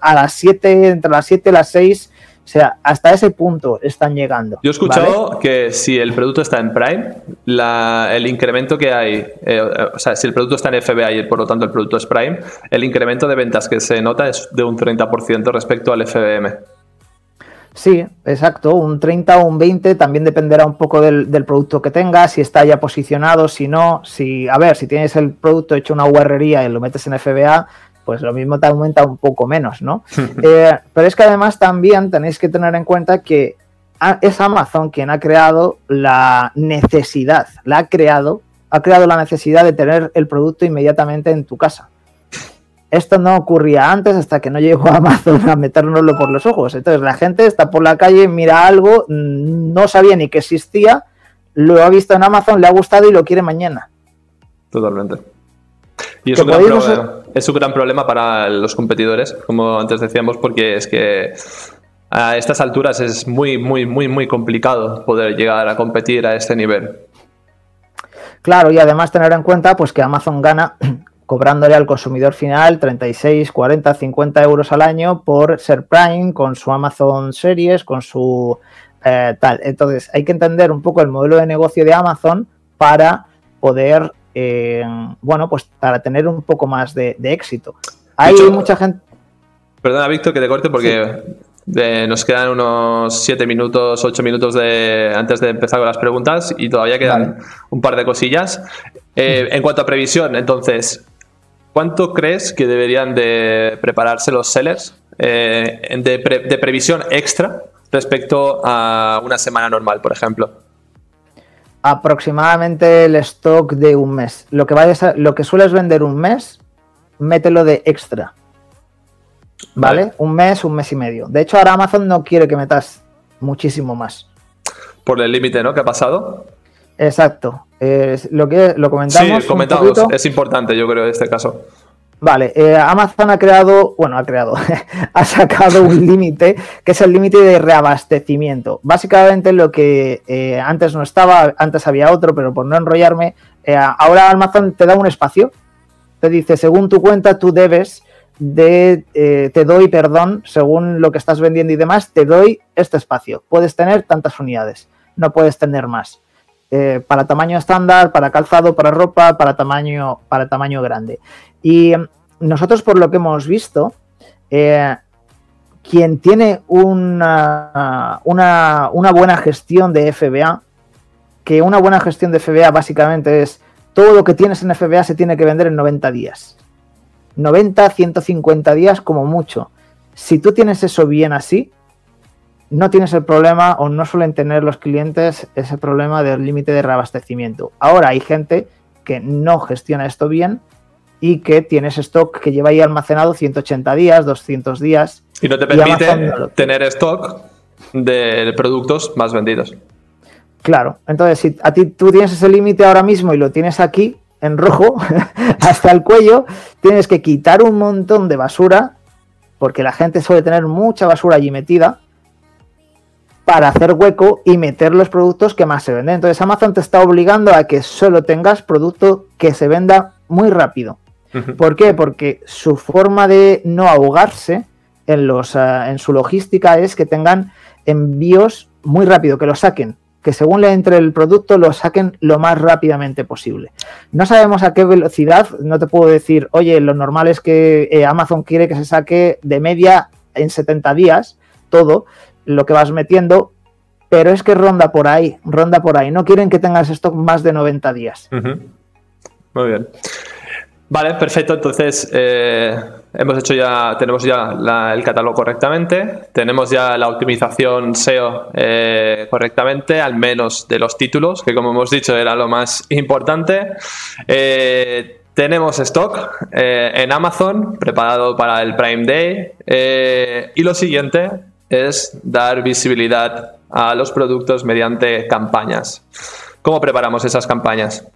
a las 7, entre las 7 y las 6. O sea, hasta ese punto están llegando. Yo he escuchado que si el producto está en Prime, el incremento que hay, eh, o sea, si el producto está en FBA y por lo tanto el producto es Prime, el incremento de ventas que se nota es de un 30% respecto al FBM. Sí, exacto, un 30 o un 20 también dependerá un poco del, producto que tengas, si está ya posicionado, si no, si, a ver, si tienes el producto hecho una guarrería y lo metes en FBA, pues lo mismo te aumenta un poco menos, ¿no? Eh, pero es que además también tenéis que tener en cuenta que es Amazon quien ha creado la necesidad, la ha creado, ha creado la necesidad de tener el producto inmediatamente en tu casa. Esto no ocurría antes hasta que no llegó Amazon a metérnoslo por los ojos. Entonces la gente está por la calle, mira algo, no sabía ni que existía, lo ha visto en Amazon, le ha gustado y lo quiere mañana. Totalmente. Y es un, gran problema, es un gran problema para los competidores, como antes decíamos, porque es que a estas alturas es muy, muy, muy, muy complicado poder llegar a competir a este nivel. Claro, y además tener en cuenta pues que Amazon gana cobrándole al consumidor final 36, 40, 50 euros al año por ser Prime, con su Amazon Series, con su eh, tal. Entonces, hay que entender un poco el modelo de negocio de Amazon para poder, eh, bueno, pues para tener un poco más de, éxito. Hay mucha gente... Perdona, Víctor, que te corte porque nos quedan unos 7 minutos, 8 minutos de, antes de empezar con las preguntas y todavía quedan un par de cosillas. Eh, en cuanto a previsión, entonces, ¿Cuánto crees que deberían de prepararse los sellers eh, de, previsión extra respecto a una semana normal, por ejemplo? Aproximadamente el stock de un mes. Lo que, vayas lo que sueles vender un mes, mételo de extra. ¿Vale? Un mes, un mes y medio. De hecho, ahora Amazon no quiere que metas muchísimo más. Por el límite, ¿no? ¿Qué ha pasado? Exacto. lo que lo comentamos. Sí, comentamos. Es importante, yo creo, en este caso. Vale, eh, Amazon ha creado, bueno, ha creado, ha sacado un límite que es el límite de reabastecimiento. Básicamente lo que eh, antes no estaba, antes había otro, pero por no enrollarme, eh, ahora Amazon te da un espacio, te dice, según tu cuenta, tú debes de, te doy, perdón, según lo que estás vendiendo y demás, te doy este espacio. Puedes tener tantas unidades, no puedes tener más. Eh, para tamaño estándar, para calzado, para ropa, para tamaño, para tamaño grande. Y nosotros, por lo que hemos visto, eh, quien tiene una, una, una, buena gestión de FBA, que una buena gestión de FBA básicamente es todo lo que tienes en FBA se tiene que vender en 90 días. 90, 150 días como mucho. Si tú tienes eso bien así, no tienes el problema o no suelen tener los clientes ese problema del límite de reabastecimiento. Ahora hay gente que no gestiona esto bien y que tienes stock que lleva ahí almacenado 180 días, 200 días. Y no te permite tener stock de productos más vendidos. Claro, entonces si a ti tú tienes ese límite ahora mismo y lo tienes aquí en rojo hasta el cuello, tienes que quitar un montón de basura porque la gente suele tener mucha basura allí metida para hacer hueco y meter los productos que más se venden. Entonces Amazon te está obligando a que solo tengas producto que se venda muy rápido. ¿Por qué? Porque su forma de no ahogarse en, los, eh, en su logística es que tengan envíos muy rápido, que lo saquen, que según le entre el producto lo saquen lo más rápidamente posible. No sabemos a qué velocidad, no te puedo decir, oye, lo normal es que eh, Amazon quiere que se saque de media en 70 días todo, lo que vas metiendo, pero es que ronda por ahí, ronda por ahí. No quieren que tengas stock más de 90 días. Muy bien. Vale, perfecto. Entonces, eh, hemos hecho ya, tenemos ya el catálogo correctamente, tenemos ya la optimización SEO eh, correctamente, al menos de los títulos, que como hemos dicho era lo más importante. Eh, tenemos stock en Amazon preparado para el Prime Day y lo siguiente es dar visibilidad a los productos mediante campañas. ¿Cómo preparamos esas campañas?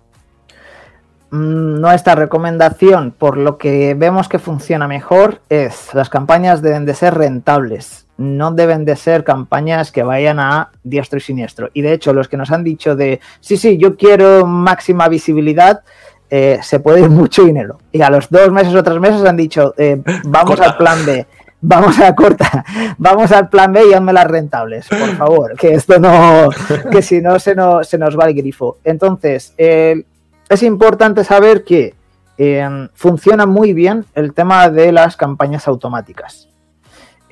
Mm, nuestra recomendación, por lo que vemos que funciona mejor, es las campañas deben de ser rentables, no deben de ser campañas que vayan a diestro y siniestro. Y de hecho, los que nos han dicho de, sí, sí, yo quiero máxima visibilidad, eh, se puede ir mucho dinero. Y a los dos meses o tres meses han dicho, eh, vamos al plan B. Vamos a corta, vamos al plan B y hazme las rentables, por favor, que esto no, que si no se, no, se nos va el grifo. Entonces, el es importante saber que em, funciona muy bien el tema de las campañas automáticas.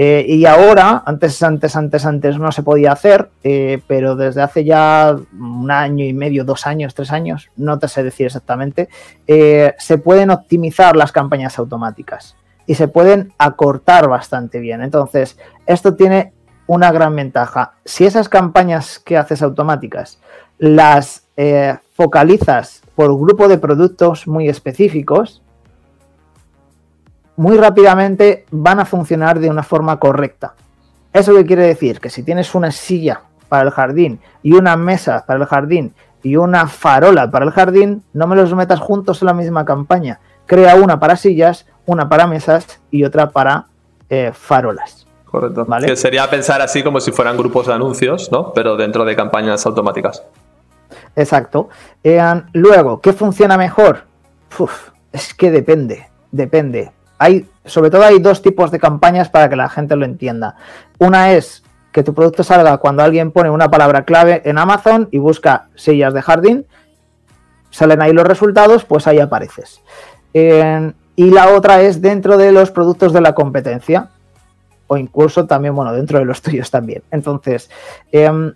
Eh, y ahora, antes, antes, antes, antes no se podía hacer, eh, pero desde hace ya un año y medio, dos años, tres años, no te sé decir exactamente, eh, se pueden optimizar las campañas automáticas y se pueden acortar bastante bien. Entonces, esto tiene una gran ventaja. Si esas campañas que haces automáticas las focalizas por grupo de productos muy específicos, muy rápidamente van a funcionar de una forma correcta. ¿Eso qué quiere decir? Que si tienes una silla para el jardín y una mesa para el jardín y una farola para el jardín, no me los metas juntos en la misma campaña. Crea una para sillas, una para mesas y otra para eh, farolas. Correcto. Que sería pensar así como si fueran grupos de anuncios, ¿no? Pero dentro de campañas automáticas. Exacto. luego, ¿qué funciona mejor? es que depende, depende. Hay, sobre todo hay dos tipos de campañas para que la gente lo entienda. Una es que tu producto salga cuando alguien pone una palabra clave en Amazon y busca sillas de jardín, salen ahí los resultados, pues ahí apareces. y la otra es dentro de los productos de la competencia, o incluso también, bueno, dentro de los tuyos también. Entonces, em,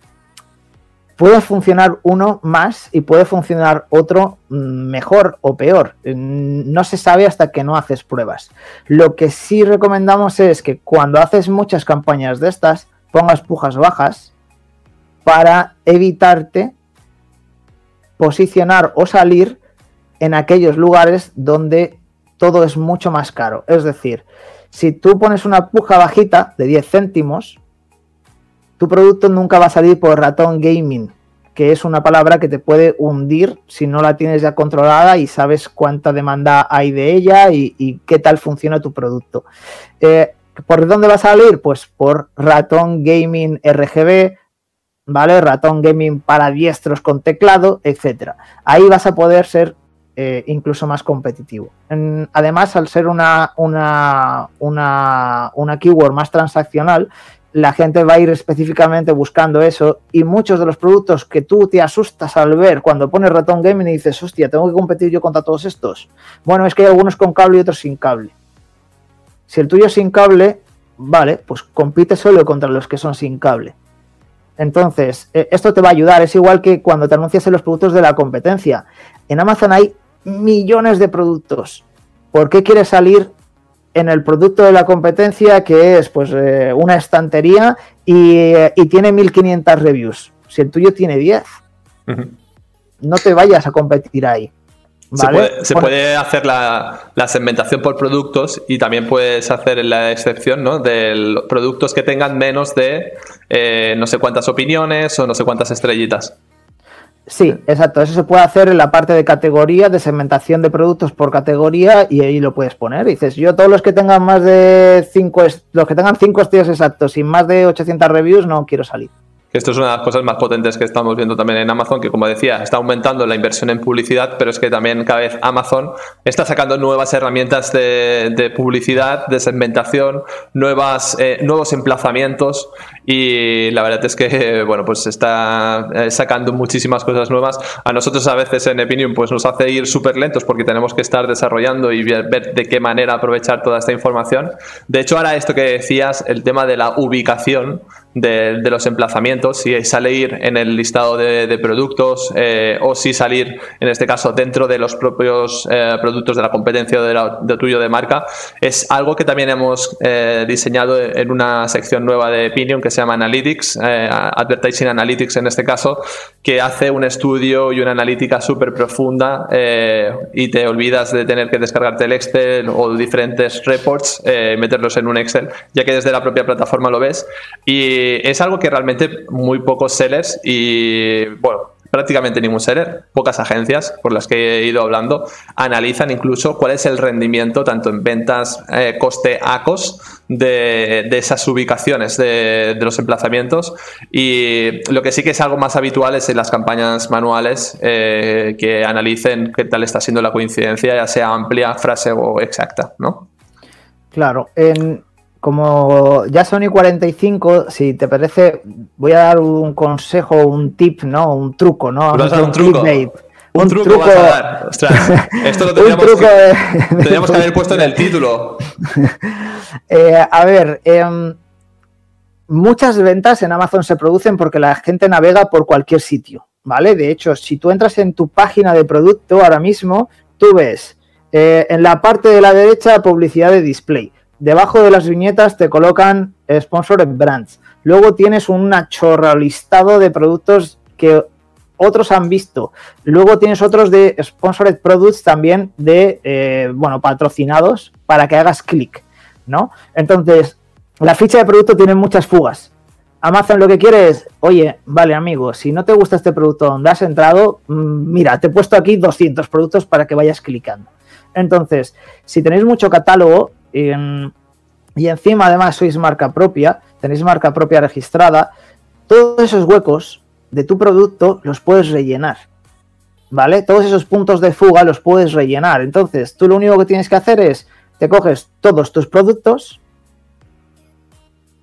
puede funcionar uno más y puede funcionar otro mm, mejor o peor. Mm, no se sabe hasta que no haces pruebas. Lo que sí recomendamos es que cuando haces muchas campañas de estas, pongas pujas bajas para evitarte posicionar o salir en aquellos lugares donde todo es mucho más caro. Es decir, si tú pones una puja bajita de 10 céntimos, tu producto nunca va a salir por ratón gaming, que es una palabra que te puede hundir si no la tienes ya controlada y sabes cuánta demanda hay de ella y, qué tal funciona tu producto. Eh, ¿Por dónde va a salir? Pues por ratón gaming RGB, ¿vale? Ratón gaming para diestros con teclado, etcétera. Ahí vas a poder ser eh, incluso más competitivo. además, al ser una, una, una, una keyword más transaccional, la gente va a ir específicamente buscando eso y muchos de los productos que tú te asustas al ver cuando pones ratón gaming y dices, hostia, tengo que competir yo contra todos estos. Bueno, es que hay algunos con cable y otros sin cable. Si el tuyo es sin cable, vale, pues compite solo contra los que son sin cable. Entonces, eh, esto te va a ayudar. Es igual que cuando te anuncias en los productos de la competencia. En Amazon hay millones de productos. ¿Por qué quieres salir en el producto de la competencia que es pues eh, una estantería y, tiene 1500 reviews. Si el tuyo tiene 10, no te vayas a competir ahí. Se, puede, hacer la, segmentación por productos y también puedes hacer la excepción ¿no? de productos que tengan menos de eh, no sé cuántas opiniones o no sé cuántas estrellitas. Sí, exacto. Eso se puede hacer en la parte de categoría, de segmentación de productos por categoría y ahí lo puedes poner. dices, yo todos los que tengan más de 5, los que tengan 5 estudios exactos y más de 800 reviews no quiero salir esto es una de las cosas más potentes que estamos viendo también en Amazon, que como decía, está aumentando la inversión en publicidad, pero es que también cada vez Amazon está sacando nuevas herramientas de, publicidad, de segmentación, nuevas, eh, nuevos emplazamientos y la verdad es que, bueno, pues está eh, sacando muchísimas cosas nuevas. A nosotros a veces en Opinion pues nos hace ir súper lentos porque tenemos que estar desarrollando y ver de qué manera aprovechar toda esta información. De hecho, ahora esto que decías, el tema de la ubicación, de, los emplazamientos, si salir en el listado de, productos eh, o si salir, en este caso, dentro de los propios eh, productos de la competencia de, la, tuyo de marca, es algo que también hemos eh, diseñado en una sección nueva de Opinion que se llama Analytics, Advertising Analytics en este caso, que hace un estudio y una analítica súper profunda y te olvidas de tener que descargarte el Excel o diferentes reports, meterlos en un Excel, ya que desde la propia plataforma lo ves. Y es algo que realmente muy pocos sellers y, bueno, prácticamente ningún seller, pocas agencias por las que he ido hablando, analizan incluso cuál es el rendimiento tanto en ventas eh, coste ACOS de, de esas ubicaciones de, los emplazamientos y lo que sí que es algo más habitual es en las campañas manuales eh, que analicen qué tal está siendo la coincidencia, ya sea amplia, frase o exacta, ¿no? Claro, en, como ya son y 45, si te parece, voy a dar un consejo, un tip, ¿no? Un truco, ¿no? ¿Vas a dar un truco? Un, truco, vas a dar. Ostras, esto lo tendríamos, que, haber puesto en el título. Eh, a ver, em, muchas ventas en Amazon se producen porque la gente navega por cualquier sitio, ¿vale? De hecho, si tú entras en tu página de producto ahora mismo, tú ves eh, en la parte de la derecha publicidad de display Debajo de las viñetas te colocan Sponsored Brands. Luego tienes un chorra listado de productos que otros han visto. Luego tienes otros de Sponsored Products también de, eh, bueno, patrocinados para que hagas clic, ¿no? Entonces, la ficha de producto tiene muchas fugas. Amazon lo que quiere es, oye, vale amigo, si no te gusta este producto donde has entrado, mm, mira, te he puesto aquí 200 productos para que vayas clicando. Entonces, si tenéis mucho catálogo, y encima además sois marca propia, tenéis marca propia registrada, todos esos huecos de tu producto los puedes rellenar. ¿Vale? Todos esos puntos de fuga los puedes rellenar. Entonces, tú lo único que tienes que hacer es, te coges todos tus productos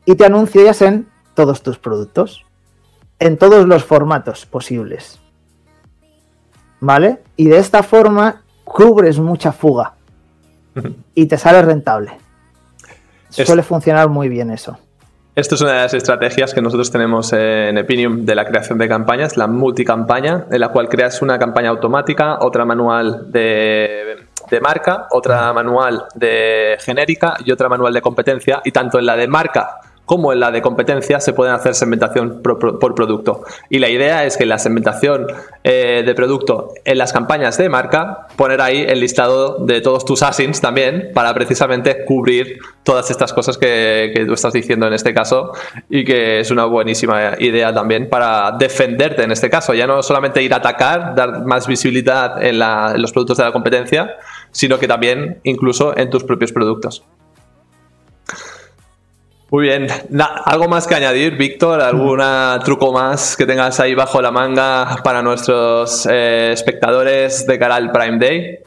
y te anuncias en todos tus productos. En todos los formatos posibles. ¿Vale? Y de esta forma cubres mucha fuga y te sale rentable. Suele funcionar muy bien eso. Esto es una de las estrategias que nosotros tenemos en Epinium de la creación de campañas, la multicampaña, en la cual creas una campaña automática, otra manual de, de, marca, otra manual de genérica y otra manual de competencia. Y tanto en la de marca como en la de competencia se pueden hacer segmentación por, producto. Y la idea es que la segmentación eh, de producto en las campañas de marca, poner ahí el listado de todos tus asins también para precisamente cubrir todas estas cosas que, tú estás diciendo en este caso y que es una buenísima idea también para defenderte en este caso. Ya no solamente ir a atacar, dar más visibilidad en los productos de la competencia, sino que también incluso en tus propios productos. Muy bien. ¿Algo más que añadir, Víctor? ¿Algún truco más que tengas ahí bajo la manga para nuestros eh, espectadores de cara al Prime Day?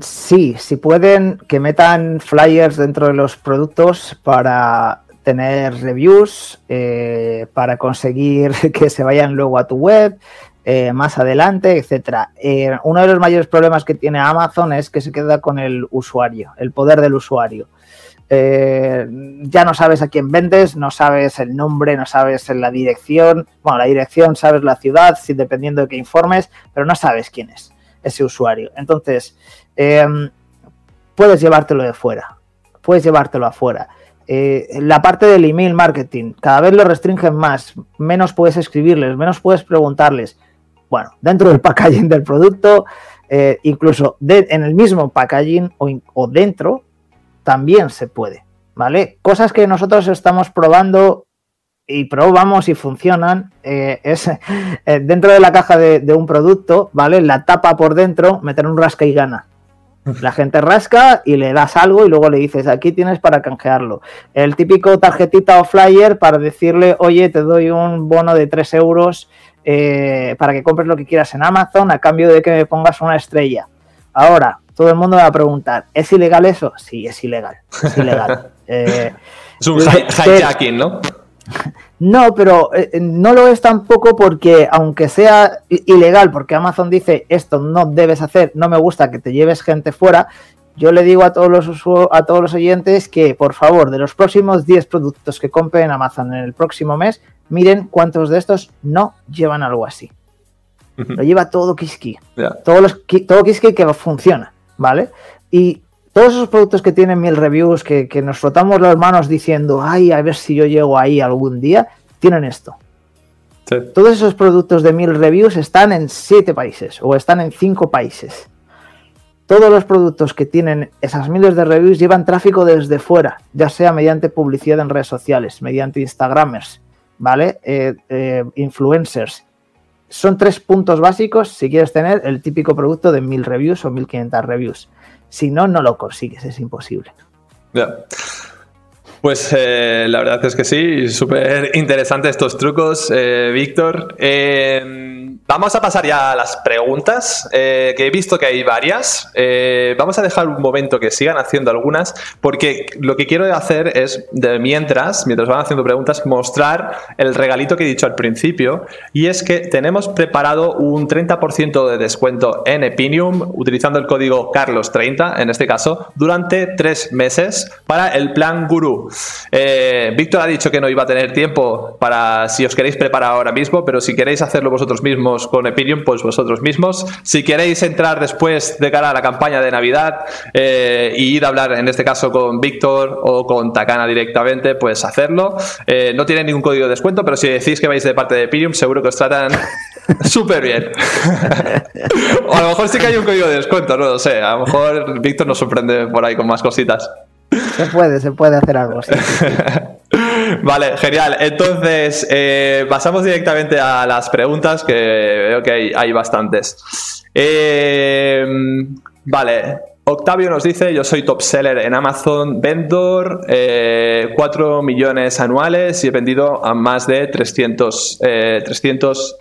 sí, si pueden, que metan flyers dentro de los productos para tener reviews, eh, para conseguir que se vayan luego a tu web, eh, más adelante, etcétera. Eh, uno de los mayores problemas que tiene Amazon es que se queda con el usuario, el poder del usuario. Eh, ya no sabes a quién vendes, no sabes el nombre, no sabes la dirección. Bueno, la dirección sabes la ciudad, si, dependiendo de qué informes, pero no sabes quién es ese usuario. Entonces, puedes llevártelo de fuera, puedes llevártelo afuera. la parte del email marketing, cada vez lo restringen más, menos puedes escribirles, menos puedes preguntarles bueno, dentro del packaging del producto, eh, incluso en el mismo packaging o, dentro, también se puede, ¿vale? Cosas que nosotros estamos probando y probamos y funcionan, eh, es eh, dentro de la caja de, un producto, ¿vale? La tapa por dentro, meter un rasca y gana. La gente rasca y le das algo y luego le dices, aquí tienes para canjearlo. El típico tarjetita o flyer para decirle, oye, te doy un bono de 3 euros eh, para que compres lo que quieras en Amazon a cambio de que me pongas una estrella. Ahora, todo el mundo me va a preguntar, ¿es ilegal eso? Sí, es ilegal. Es ilegal. Eh, es un hijacking, ¿no? No, pero eh, no lo es tampoco porque, aunque sea ilegal, porque Amazon dice esto no debes hacer, no me gusta que te lleves gente fuera, yo le digo a todos los a todos los oyentes que por favor de los próximos 10 productos que compren en Amazon en el próximo mes, miren cuántos de estos no llevan algo así. Lo lleva todo Kiski. Todos los, todo Kiski que funciona, ¿vale? Y todos esos productos que tienen mil reviews, que, nos frotamos las manos diciendo, ay, a ver si yo llego ahí algún día, tienen esto. Todos esos productos de mil reviews están en siete países o están en cinco países. Todos los productos que tienen esas miles de reviews llevan tráfico desde fuera, ya sea mediante publicidad en redes sociales, mediante Instagramers, ¿vale? Eh, eh, influencers. Son tres puntos básicos si quieres tener el típico producto de mil reviews o 1500 reviews. Si no, no lo consigues, es imposible. Pues eh, la verdad es que sí, súper interesantes estos trucos, eh, Víctor. Eh, vamos a pasar ya a las preguntas, que he visto que hay varias. vamos a dejar un momento que sigan haciendo algunas, porque lo que quiero hacer es, de mientras, mientras van haciendo preguntas, mostrar el regalito que he dicho al principio, y es que tenemos preparado un 30% de descuento en Epinium, utilizando el código Carlos30, en este caso, durante tres meses para el plan Guru. Eh, Víctor ha dicho que no iba a tener tiempo para si os queréis preparar ahora mismo, pero si queréis hacerlo vosotros mismos con Epinium, pues vosotros mismos. Si queréis entrar después de cara a la campaña de Navidad eh, y ir a hablar, en este caso, con Víctor o con Takana directamente, pues hacerlo. Eh, no tiene ningún código de descuento, pero si decís que vais de parte de Epinium, seguro que os tratan súper bien. o a lo mejor sí que hay un código de descuento, no lo sé. A lo mejor Víctor nos sorprende por ahí con más cositas. Se puede, se puede hacer algo. vale, genial. Entonces, eh, pasamos directamente a las preguntas, que veo que hay, bastantes. Eh, vale, Octavio nos dice, yo soy top seller en Amazon, vendor, 4 eh, millones anuales y he vendido a más de 300, 300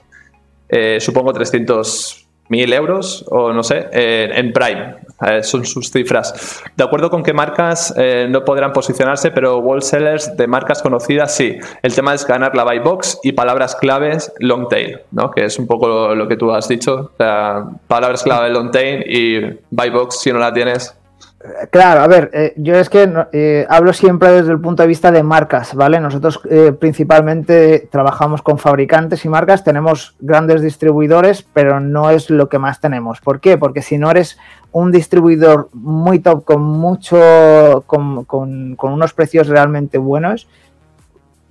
supongo 300 mil euros o no sé, en Prime. son sus cifras. De acuerdo con qué marcas eh, no podrán posicionarse, pero wholesalers de marcas conocidas sí. El tema es ganar la buy box y palabras claves long tail, ¿no? que es un poco lo, que tú has dicho. palabras clave long tail y buy box si no la tienes, Claro, a ver, eh, yo es que eh, hablo siempre desde el punto de vista de marcas, ¿vale? Nosotros eh, principalmente trabajamos con fabricantes y marcas, tenemos grandes distribuidores, pero no es lo que más tenemos. ¿Por qué? Porque si no eres un distribuidor muy top, con mucho, con, unos precios realmente buenos,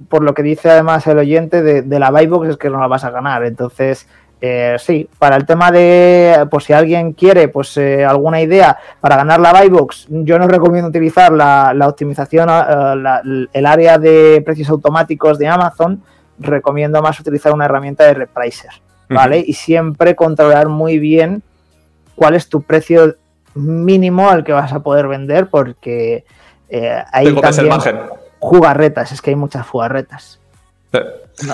por lo que dice además el oyente de, de la Buybox es que no la vas a ganar. Entonces, eh, sí, para el tema de, pues si alguien quiere, pues eh, alguna idea para ganar la Buybox, yo no recomiendo utilizar la, optimización, eh, el área de precios automáticos de Amazon, recomiendo más utilizar una herramienta de repricer, ¿vale? Y siempre controlar muy bien cuál es tu precio mínimo al que vas a poder vender, porque hay también jugarretas, es que hay muchas jugarretas.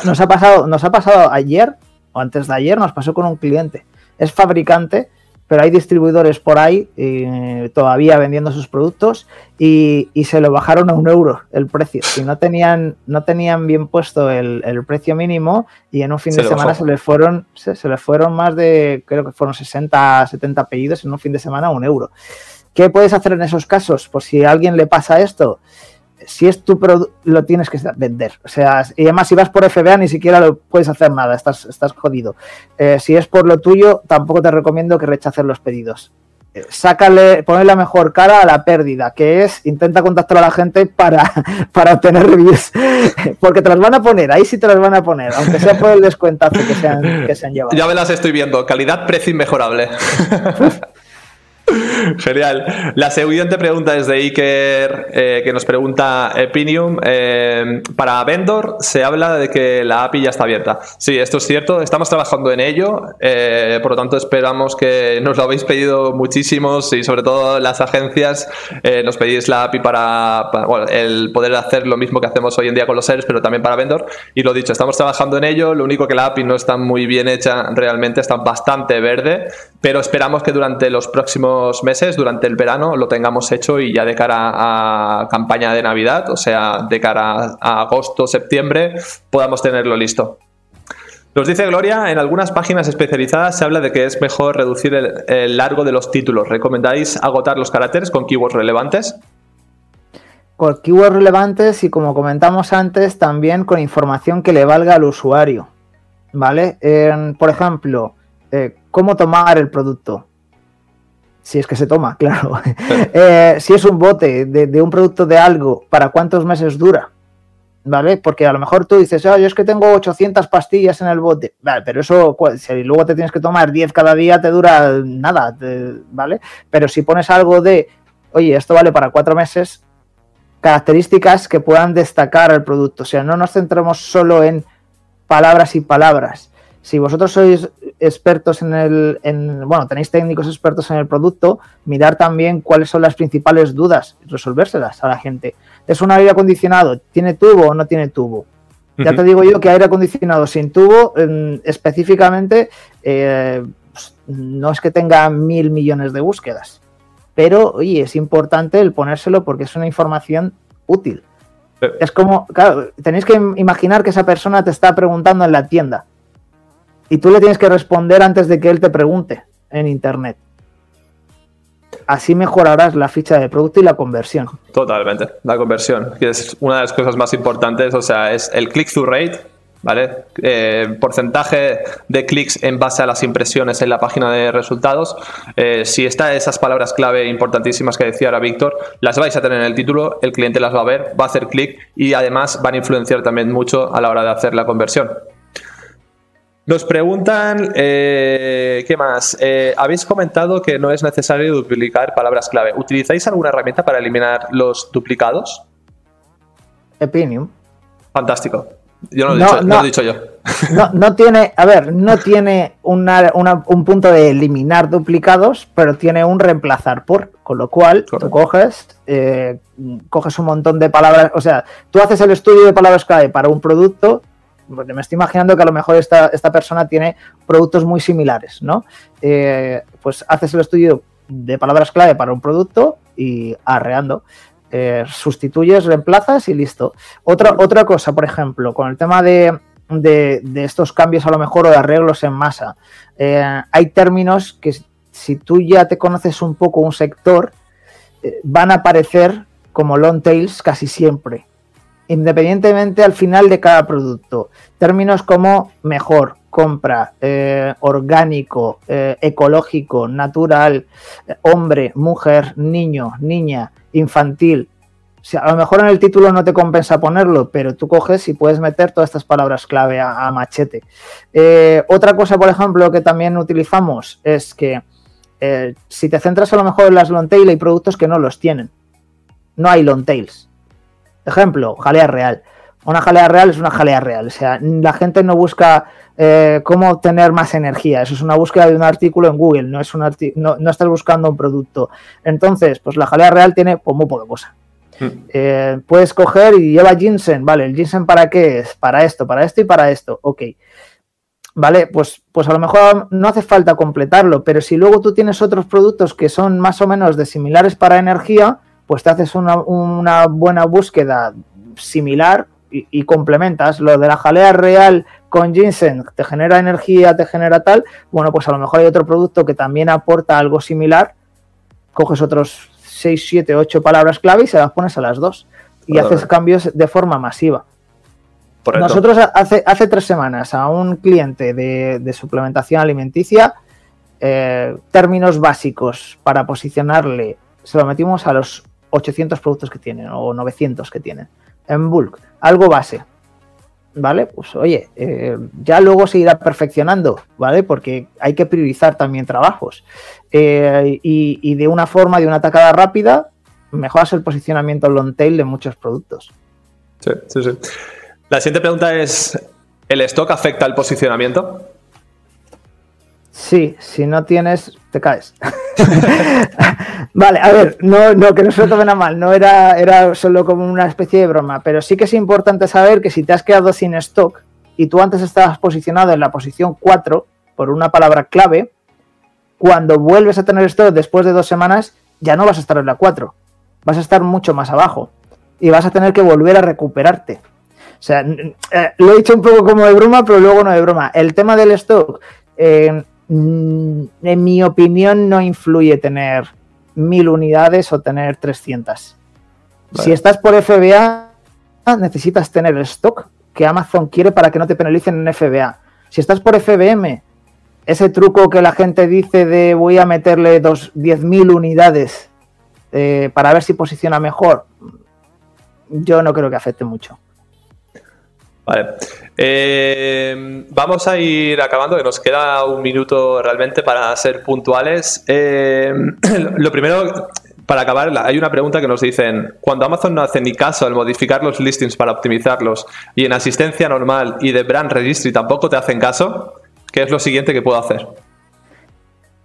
Nos ha pasado, nos ha pasado ayer antes de ayer nos pasó con un cliente. Es fabricante, pero hay distribuidores por ahí eh, todavía vendiendo sus productos y, se lo bajaron a un euro el precio. Y no tenían, no tenían bien puesto el, precio mínimo y en un fin de semana se les fueron, se, les fueron más de, creo que fueron 60, 70 pedidos en un fin de semana a un euro. ¿Qué puedes hacer en esos casos? Pues si a alguien le pasa esto, si es tu producto, lo tienes que vender. O sea, y además si vas por FBA ni siquiera lo puedes hacer nada, estás, estás jodido. Eh, si es por lo tuyo, tampoco te recomiendo que rechaces los pedidos. Eh, sácale, ponle la mejor cara a la pérdida, que es intenta contactar a la gente para, para obtener reviews. Porque te las van a poner, ahí sí te las van a poner, aunque sea por el descuentazo que se han, que se han llevado. Ya me las estoy viendo, calidad, precio inmejorable. Genial. La siguiente pregunta es de Iker, eh, que nos pregunta Epinium. Eh, para Vendor se habla de que la API ya está abierta. Sí, esto es cierto. Estamos trabajando en ello. Eh, por lo tanto, esperamos que nos lo habéis pedido muchísimos y sobre todo las agencias nos pedís la API para, el poder hacer lo mismo que hacemos hoy en día con los seres, pero también para Vendor. Y lo dicho, estamos trabajando en ello. Lo único que la API no está muy bien hecha realmente, está bastante verde, pero esperamos que durante los próximos meses, durante el verano, lo tengamos hecho y ya de cara a campaña de Navidad, o sea, de cara a agosto, septiembre, podamos tenerlo listo. Nos dice Gloria, en algunas páginas especializadas se habla de que es mejor reducir el, largo de los títulos. ¿Recomendáis agotar los caracteres con keywords relevantes? Con keywords relevantes y como comentamos antes, también con información que le valga al usuario. ¿Vale? por ejemplo, eh, cómo tomar el producto. Si es que se toma, claro. Eh, si es un bote de un producto de algo, ¿para cuántos meses dura? ¿vale? Porque a lo mejor tú dices, ah, yo es que tengo 800 pastillas en el bote, vale, pero eso, si luego te tienes que tomar 10 cada día, te dura nada, ¿vale? Pero si pones algo de, oye, esto vale para cuatro meses, características que puedan destacar el producto, o sea, no nos centremos solo en palabras y palabras. Si vosotros sois expertos en el, en, bueno, tenéis técnicos expertos en el producto, mirar también cuáles son las principales dudas y resolvérselas a la gente. ¿Es un aire acondicionado? ¿Tiene tubo o no tiene tubo? Ya te digo yo que aire acondicionado sin tubo, específicamente, eh, pues, no es que tenga mil millones de búsquedas. Pero, oye, es importante el ponérselo porque es una información útil. Es como, claro, tenéis que imaginar que esa persona te está preguntando en la tienda y tú le tienes que responder antes de que él te pregunte en internet. Así mejorarás la ficha de producto y la conversión. Totalmente, la conversión, que es una de las cosas más importantes, o sea, es el click-through rate, ¿vale? Eh, porcentaje de clics en base a las impresiones en la página de resultados. Eh, si está esas palabras clave importantísimas que decía ahora Víctor, las vais a tener en el título, el cliente las va a ver, va a hacer clic y además van a influenciar también mucho a la hora de hacer la conversión. Nos preguntan, eh, ¿qué más? Eh, habéis comentado que no es necesario duplicar palabras clave. ¿Utilizáis alguna herramienta para eliminar los duplicados? Epinium. Fantástico. Yo no lo, he, dicho, yo. No, tiene, a ver, no tiene un punto de eliminar duplicados, pero tiene un reemplazar por, con lo cual tú coges, eh, coges un montón de palabras, o sea, tú haces el estudio de palabras clave para un producto me estoy imaginando que a lo mejor esta, esta persona tiene productos muy similares, ¿no? Eh, pues haces el estudio de palabras clave para un producto y arreando. Eh, sustituyes, reemplazas y listo. Otra, otra cosa, por ejemplo, con el tema de, estos cambios a lo mejor o de arreglos en masa, eh, hay términos que si tú ya te conoces un poco un sector, van a aparecer como long tails casi siempre independientemente al final de cada producto. Términos como mejor, compra, eh, orgánico, eh, ecológico, natural, hombre, mujer, niño, niña, infantil. a lo mejor en el título no te compensa ponerlo, pero tú coges y puedes meter todas estas palabras clave a, machete. Eh, otra cosa, por ejemplo, que también utilizamos es que si te centras a lo mejor en las long tail, hay productos que no los tienen. No hay long tails. Ejemplo, jalea real. Una jalea real es una jalea real. O sea, la gente no busca eh, cómo obtener más energía. Eso es una búsqueda de un artículo en Google, no, es un no, no, estás buscando un producto. Entonces, pues la jalea real tiene pues, muy poca cosa. Hmm. Eh, puedes coger y lleva ginseng, vale, ¿el ginseng para qué es? Para esto, para esto y para esto, ok. Vale, pues, pues a lo mejor no hace falta completarlo, pero si luego tú tienes otros productos que son más o menos de similares para energía, pues te haces una, buena búsqueda similar y, complementas. Lo de la jalea real con ginseng, te genera energía, te genera tal, bueno, pues a lo mejor hay otro producto que también aporta algo similar, coges otros 6, 7, 8 palabras clave y se las pones a las dos. Y haces cambios de forma masiva. Nosotros hace, hace tres semanas a un cliente de, suplementación alimenticia, eh, términos básicos para posicionarle, se lo metimos a los 800 productos que tienen o 900 que tienen en bulk, algo base. ¿Vale? Pues oye, eh, ya luego se irá perfeccionando, ¿vale? Porque hay que priorizar también trabajos. Eh, y, de una forma, de una tacada rápida, mejoras el posicionamiento long tail de muchos productos. Sí, sí, sí. La siguiente pregunta es: ¿el stock afecta al posicionamiento? Sí, si no tienes, te caes. vale, a ver, no, no, que no se lo tomen a mal, no era, era solo como una especie de broma, pero sí que es importante saber que si te has quedado sin stock y tú antes estabas posicionado en la posición 4 por una palabra clave, cuando vuelves a tener stock después de dos semanas, ya no vas a estar en la 4, vas a estar mucho más abajo y vas a tener que volver a recuperarte. sea, eh, lo he dicho un poco como de broma, pero luego no de broma. El tema del stock, eh, en mi opinión, no influye tener mil unidades o tener 300. Si estás por FBA, necesitas tener el stock que Amazon quiere para que no te penalicen en FBA. Si estás por FBM, ese truco que la gente dice de voy a meterle 10.000 unidades eh, para ver si posiciona mejor, yo no creo que afecte mucho. Vale. Eh, vamos a ir acabando, que nos queda un minuto realmente para ser puntuales. Eh, lo primero, para acabar, hay una pregunta que nos dicen, cuando Amazon no hace ni caso al modificar los listings para optimizarlos y en asistencia normal y de brand registry tampoco te hacen caso, ¿qué es lo siguiente que puedo hacer?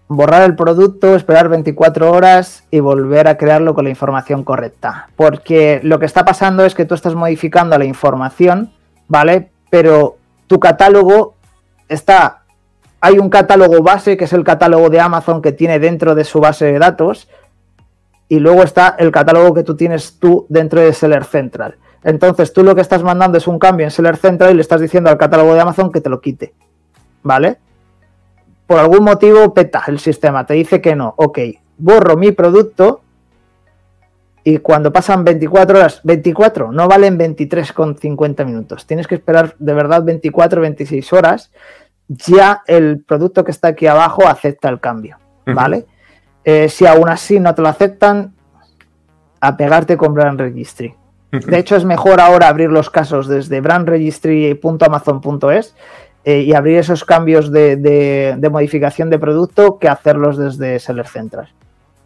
Borrar el producto, esperar 24 horas y volver a crearlo con la información correcta. Porque lo que está pasando es que tú estás modificando la información, ¿vale? Pero tu catálogo está... Hay un catálogo base, que es el catálogo de Amazon que tiene dentro de su base de datos, y luego está el catálogo que tú tienes tú dentro de Seller Central. Entonces tú lo que estás mandando es un cambio en Seller Central y le estás diciendo al catálogo de Amazon que te lo quite. ¿Vale? Por algún motivo peta el sistema, te dice que no. Ok, borro mi producto y cuando pasan 24 horas, 24, no valen 23,50 minutos. Tienes que esperar de verdad 24, 26 horas. Ya el producto que está aquí abajo acepta el cambio. ¿Vale? Eh, si aún así no te lo aceptan, a pegarte con Brand Registry. De hecho, es mejor ahora abrir los casos desde brandregistry.amazon.es eh, y abrir esos cambios de, modificación de producto que hacerlos desde Seller Central.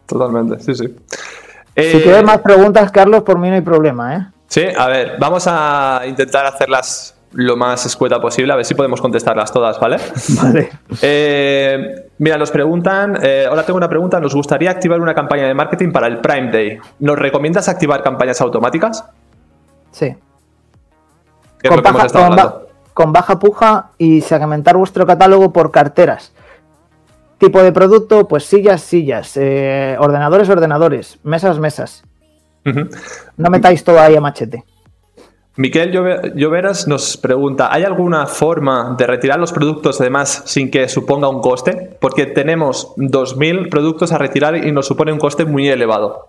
Totalmente, sí, sí. Si quieres más preguntas, Carlos, por mí no hay problema, ¿eh? Sí, a ver, vamos a intentar hacerlas lo más escueta posible, a ver si podemos contestarlas todas, ¿vale? Vale. Eh, mira, nos preguntan, eh, ahora tengo una pregunta, nos gustaría activar una campaña de marketing para el Prime Day. ¿Nos recomiendas activar campañas automáticas? Sí. ¿Qué con, baja, con baja puja y segmentar vuestro catálogo por carteras. Tipo de producto, pues sillas, sillas, eh, ordenadores, ordenadores, mesas, mesas. No metáis todo ahí a machete. Miquel Lloveras nos pregunta, ¿hay alguna forma de retirar los productos además sin que suponga un coste? Porque tenemos 2.000 productos a retirar y nos supone un coste muy elevado.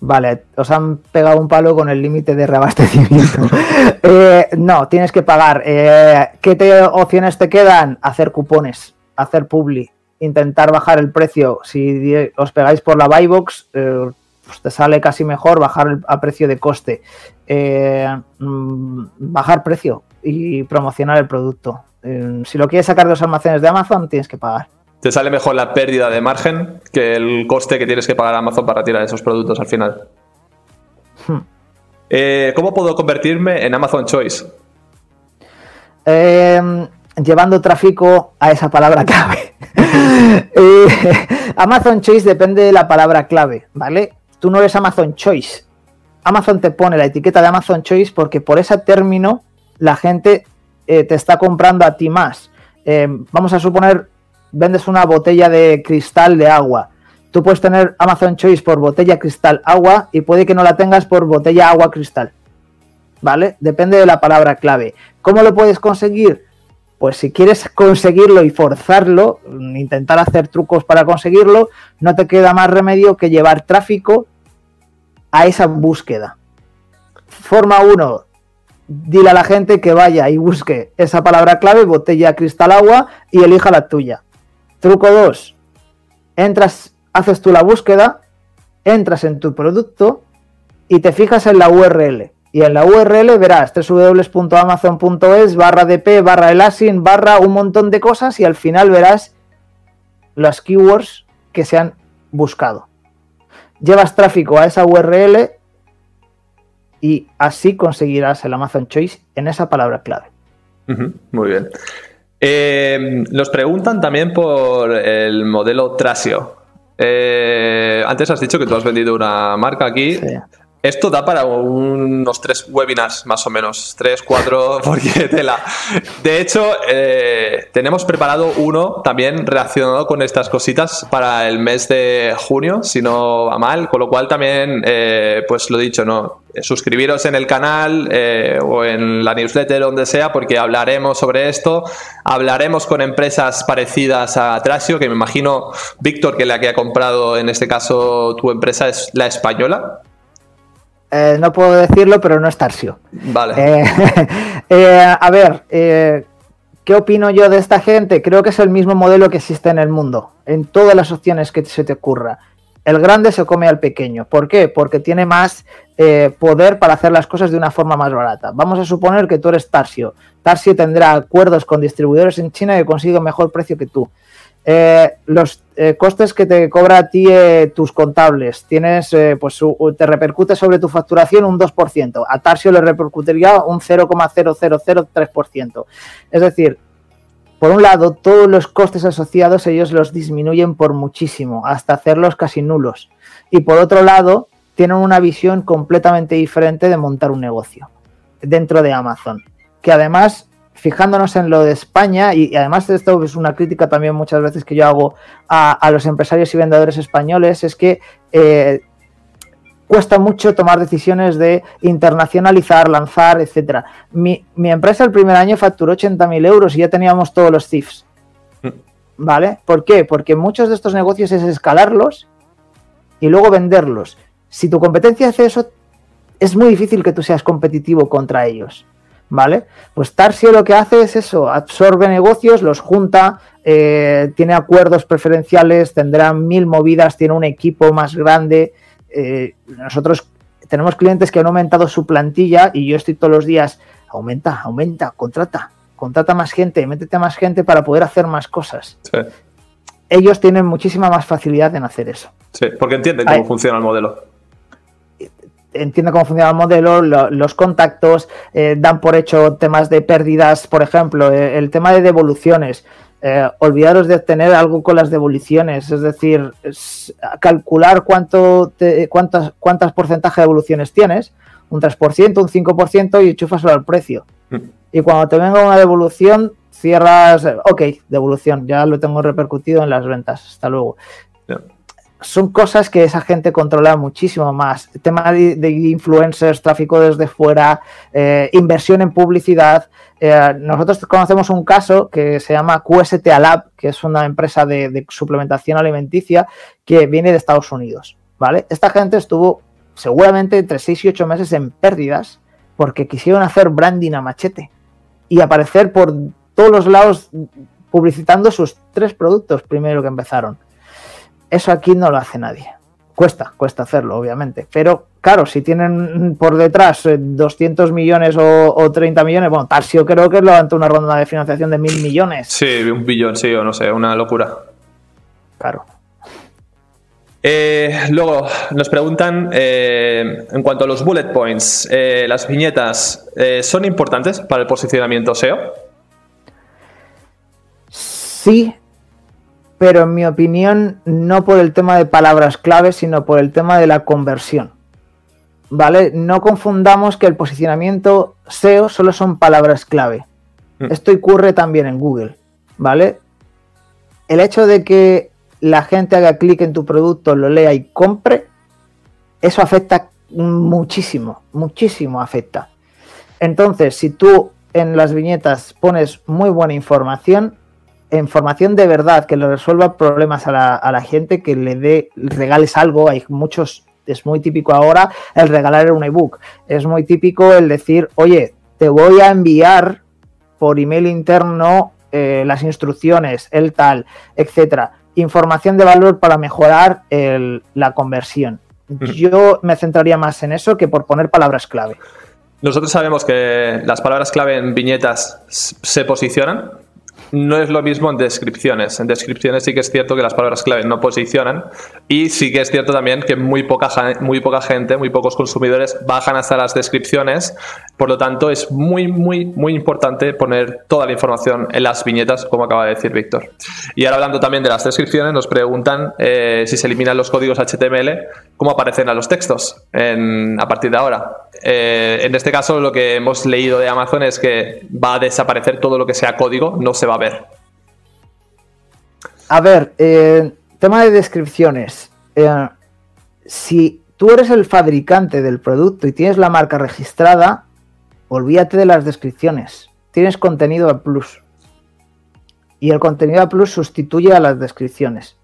Vale, os han pegado un palo con el límite de reabastecimiento. Eh, no, tienes que pagar. Eh, ¿Qué opciones te quedan? Hacer cupones, hacer publi, intentar bajar el precio. Si os pegáis por la buybox, eh, pues te sale casi mejor bajar el, a precio de coste. Eh, mm, bajar precio y promocionar el producto. Eh, si lo quieres sacar de los almacenes de Amazon, tienes que pagar. Te sale mejor la pérdida de margen que el coste que tienes que pagar a Amazon para tirar esos productos al final. Hmm. Eh, ¿Cómo puedo convertirme en Amazon Choice? Llevando tráfico a esa palabra clave. Amazon Choice depende de la palabra clave, ¿vale? Tú no eres Amazon Choice, Amazon te pone la etiqueta de Amazon Choice porque por ese término la gente eh, te está comprando a ti más. Eh, vamos a suponer, vendes una botella de cristal de agua. Tú puedes tener Amazon Choice por botella cristal agua y puede que no la tengas por botella agua cristal. ¿Vale? Depende de la palabra clave. ¿Cómo lo puedes conseguir? Pues si quieres conseguirlo y forzarlo, intentar hacer trucos para conseguirlo, no te queda más remedio que llevar tráfico a esa búsqueda. Forma 1, dile a la gente que vaya y busque esa palabra clave, botella cristal agua, y elija la tuya. Truco 2, entras, haces tú la búsqueda, entras en tu producto y te fijas en la URL. Y en la URL verás www.amazon.es barra dp barra elasin barra un montón de cosas y al final verás las keywords que se han buscado llevas tráfico a esa URL y así conseguirás el Amazon Choice en esa palabra clave. muy bien. Eh, nos preguntan también por el modelo Trasio. Eh, antes has dicho que tú has vendido una marca aquí. Esto da para unos tres webinars, más o menos. Tres, cuatro, porque tela. De hecho, eh, tenemos preparado uno también relacionado con estas cositas para el mes de junio, si no va mal. Con lo cual también, eh, pues lo dicho, ¿no? Suscribiros en el canal eh, o en la newsletter, donde sea, porque hablaremos sobre esto. Hablaremos con empresas parecidas a Trasio, que me imagino, Víctor, que la que ha comprado en este caso tu empresa es la española. Eh, no puedo decirlo, pero no es Tarsio. Vale. Eh, eh, a ver, ¿qué opino yo de esta gente? Creo que es el mismo modelo que existe en el mundo, en todas las opciones que se te ocurra. El grande se come al pequeño. ¿Por qué? Porque tiene más poder para hacer las cosas de una forma más barata. Vamos a suponer que tú eres Tarsio. Tarsio tendrá acuerdos con distribuidores en China que consiguen mejor precio que tú. Eh, los eh, costes que te cobra a ti eh, tus contables, tienes, pues te repercute sobre tu facturación un 2%, a Tarsio le repercutiría un 0,0003%. Es decir, por un lado, todos los costes asociados ellos los disminuyen por muchísimo, hasta hacerlos casi nulos. Y por otro lado, tienen una visión completamente diferente de montar un negocio dentro de Amazon, que además fijándonos en lo de España, y, además esto es una crítica también muchas veces que yo hago a, los empresarios y vendedores españoles, es que eh, cuesta mucho tomar decisiones de internacionalizar, lanzar, etcétera. Mi, empresa el primer año facturó 80.000 euros y ya teníamos todos los CIFs. Mm. ¿Vale? ¿Por qué? Porque muchos de estos negocios es escalarlos y luego venderlos. Si tu competencia hace eso, es muy difícil que tú seas competitivo contra ellos. ¿Vale? Pues Tarsio lo que hace es eso, absorbe negocios, los junta, eh, tiene acuerdos preferenciales, tendrá mil movidas, tiene un equipo más grande. Eh, nosotros tenemos clientes que han aumentado su plantilla y yo estoy todos los días, aumenta, aumenta, contrata, contrata más gente, métete a más gente para poder hacer más cosas. Ellos tienen muchísima más facilidad en hacer eso. Sí, porque entienden cómo funciona el modelo entiende cómo funciona el modelo, los contactos, eh, dan por hecho temas de pérdidas, por ejemplo, eh, el tema de devoluciones. Eh, olvidaros de obtener algo con las devoluciones, es decir, calcular cuánto cuántas, cuántas porcentaje de devoluciones tienes, un 3%, un 5% y enchufaslo al precio. Mm. Y cuando te venga una devolución, cierras, ok, devolución, ya lo tengo repercutido en las ventas, hasta luego son cosas que esa gente controla muchísimo más. El tema de, influencers, tráfico desde fuera, eh, inversión en publicidad. Eh, nosotros conocemos un caso que se llama QST Lab, que es una empresa de, suplementación alimenticia que viene de Estados Unidos. ¿vale? Esta gente estuvo seguramente entre 6 y 8 meses en pérdidas porque quisieron hacer branding a machete y aparecer por todos los lados publicitando sus tres productos primero que empezaron. Eso aquí no lo hace nadie. Cuesta, cuesta hacerlo, obviamente. Pero claro, si tienen por detrás 200 eh, millones o, 30 millones, bueno, Tarsio creo que levantó una ronda de financiación de mil millones. Sí, un billón, sí, o no sé, una locura. Claro. Eh, luego nos preguntan eh, en cuanto a los bullet points, las viñetas, ¿son importantes para el posicionamiento SEO? Sí, pero en mi opinión no por el tema de palabras clave, sino por el tema de la conversión. ¿Vale? No confundamos que el posicionamiento SEO solo son palabras clave. Mm. Esto ocurre también en Google, ¿vale? El hecho de que la gente haga clic en tu producto, lo lea y compre, eso afecta muchísimo, muchísimo afecta. Entonces, si tú en las viñetas pones muy buena información, información de verdad que le resuelva problemas a la, gente, que le dé, regales algo. Hay muchos, es muy típico ahora el regalar un ebook. Es muy típico el decir, oye, te voy a enviar por email interno eh, las instrucciones, el tal, etcétera. Información de valor para mejorar la conversión. Yo me centraría más en eso que por poner palabras clave. Nosotros sabemos que las palabras clave en viñetas se posicionan, no es lo mismo en descripciones. En descripciones sí que es cierto que las palabras clave no posicionan y sí que es cierto también que muy poca, gente, muy pocos consumidores bajan hasta las descripciones. Por lo tanto, es muy, muy, muy importante poner toda la información en las viñetas, como acaba de decir Víctor. Y ahora hablando también de las descripciones, nos preguntan eh, si se eliminan los códigos HTML, cómo aparecen a los textos a partir de ahora. Eh, en este caso, lo que hemos leído de Amazon es que va a desaparecer todo lo que sea código, no se va a ver a ver, eh, tema de descripciones. Eh, si tú eres el fabricante del producto y tienes la marca registrada, olvídate de las descripciones. Tienes contenido a plus. Y el contenido a plus sustituye a las descripciones.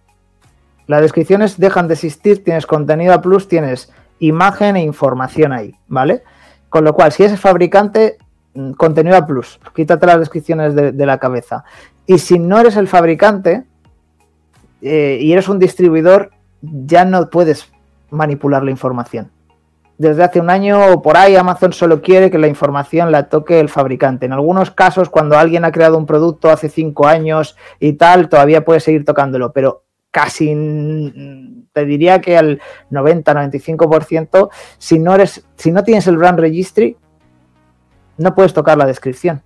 Las descripciones dejan de existir, tienes contenido a plus, tienes imagen e información ahí, ¿vale? Con lo cual, si eres fabricante, mm, contenido a plus, quítate las descripciones de la cabeza. Y si no eres el fabricante, eh, y eres un distribuidor, ya no puedes manipular la información. Desde hace un año o por ahí Amazon solo quiere que la información la toque el fabricante. En algunos casos, cuando alguien ha creado un producto hace cinco años y tal, todavía puede seguir tocándolo, pero casi te diría que al 90-95%, si no eres, si no tienes el brand registry, no puedes tocar la descripción.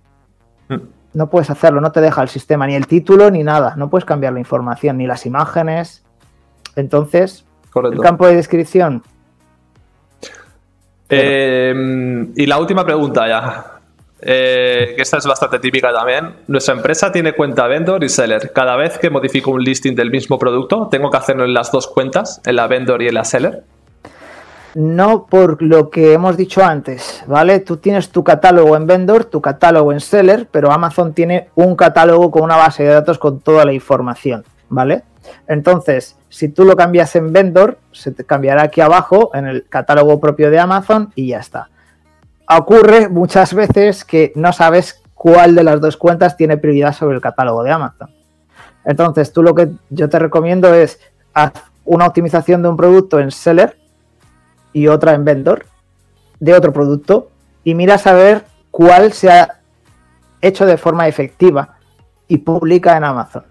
Mm no puedes hacerlo, no te deja el sistema, ni el título, ni nada. No puedes cambiar la información, ni las imágenes. Entonces, el campo de descripción. Eh, y la última pregunta ya. Eh, que esta es bastante típica también. Nuestra empresa tiene cuenta vendor y seller. Cada vez que modifico un listing del mismo producto, tengo que hacerlo en las dos cuentas, en la vendor y en la seller no por lo que hemos dicho antes, ¿vale? Tú tienes tu catálogo en vendor, tu catálogo en seller, pero Amazon tiene un catálogo con una base de datos con toda la información, ¿vale? Entonces, si tú lo cambias en vendor, se te cambiará aquí abajo en el catálogo propio de Amazon y ya está. Ocurre muchas veces que no sabes cuál de las dos cuentas tiene prioridad sobre el catálogo de Amazon. Entonces, tú lo que yo te recomiendo es hacer una optimización de un producto en seller y otra en vendor de otro producto y miras a ver cuál se ha hecho de forma efectiva y publica en Amazon.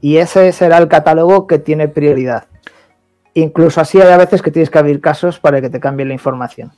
Y ese será el catálogo que tiene prioridad. Incluso así hay a veces que tienes que abrir casos para que te cambie la información.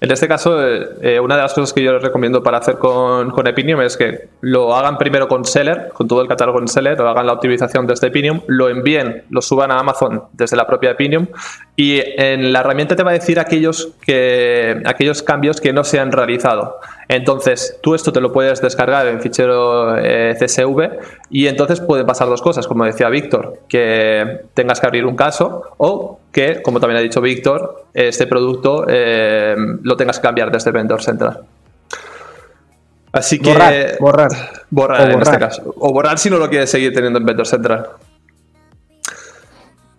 En este caso, eh, eh, una de las cosas que yo les recomiendo para hacer con, con, Epinium es que lo hagan primero con Seller, con todo el catálogo en Seller, o hagan la optimización desde Epinium, lo envíen, lo suban a Amazon desde la propia Epinium y en la herramienta te va a decir aquellos, que, aquellos cambios que no se han realizado. Entonces, tú esto te lo puedes descargar en fichero eh, CSV y entonces pueden pasar dos cosas, como decía Víctor, que tengas que abrir un caso o que, como también ha dicho Víctor, este producto eh, lo tengas que cambiar desde Vendor Central. Así que. Borrar. Borrar, borrar en este caso. O borrar si no lo quieres seguir teniendo en Vendor Central.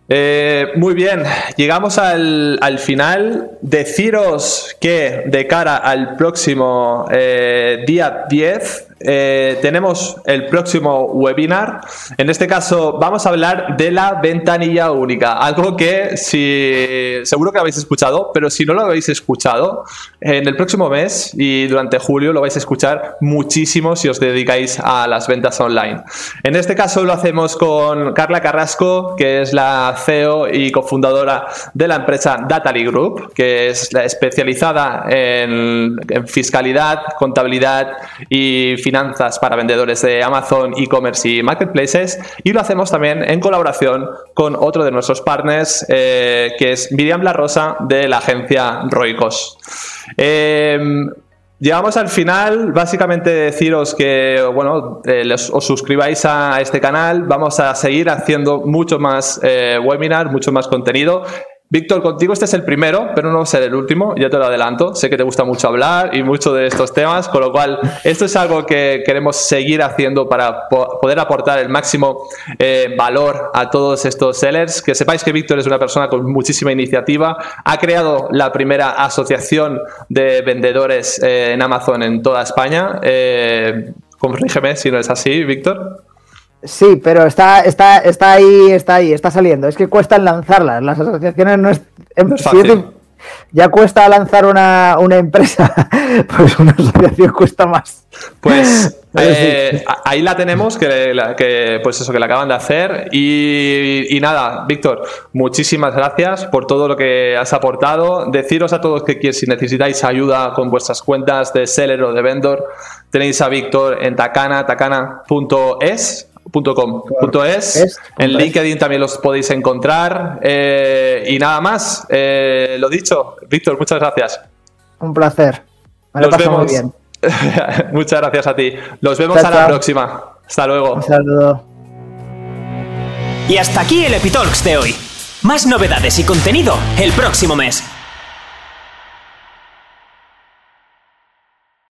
Eh, muy bien, llegamos al, al, final. Deciros que de cara al próximo eh, día 10 eh, tenemos el próximo webinar. En este caso vamos a hablar de la ventanilla única, algo que seguro que habéis escuchado, pero si no lo habéis escuchado, en el próximo mes y durante julio lo vais a escuchar muchísimo si os dedicáis a las ventas online. En este caso lo hacemos con Carla Carrasco, que es la CEO y cofundadora de la empresa Datally Group, que es especializada en, en fiscalidad, contabilidad y finanzas para vendedores de Amazon, e-commerce y marketplaces. Y lo hacemos también en colaboración con otro de nuestros partners, eh, que es Miriam La Rosa de la agencia Roicos. Em, llegamos al final, básicamente deciros que, bueno, eh, os suscribáis a este canal, vamos a seguir haciendo mucho más eh, webinar, mucho más contenido. Víctor, contigo este es el primero, pero no va a ser el último, ya te lo adelanto. Sé que te gusta mucho hablar y mucho de estos temas, con lo cual esto es algo que queremos seguir haciendo para poder aportar el máximo eh, valor a todos estos sellers. Que sepáis que Víctor es una persona con muchísima iniciativa, ha creado la primera asociación de vendedores eh, en Amazon en toda España. Eh, si no es así, Víctor. Sí, pero está, está, está ahí, está ahí, está saliendo. Es que cuesta lanzarlas. Las asociaciones no es, fácil. ya cuesta lanzar una, una empresa, pues una asociación cuesta más. Pues eh, ahí la tenemos, que, pues eso, que la acaban de hacer. Y, nada, Víctor, muchísimas gracias por todo lo que has aportado. Deciros a todos que si necesitáis ayuda con vuestras cuentas de seller o de vendor, tenéis a Víctor en takana, takana.es .com.es. En LinkedIn también los podéis encontrar. Eh, y nada más, eh, lo dicho, Víctor, muchas gracias. Un placer. Me lo paso muy bien. Muchas gracias a ti. Nos vemos a la próxima. Hasta luego. Un saludo. Y hasta aquí el Epitalks de hoy. Más novedades y contenido el próximo mes.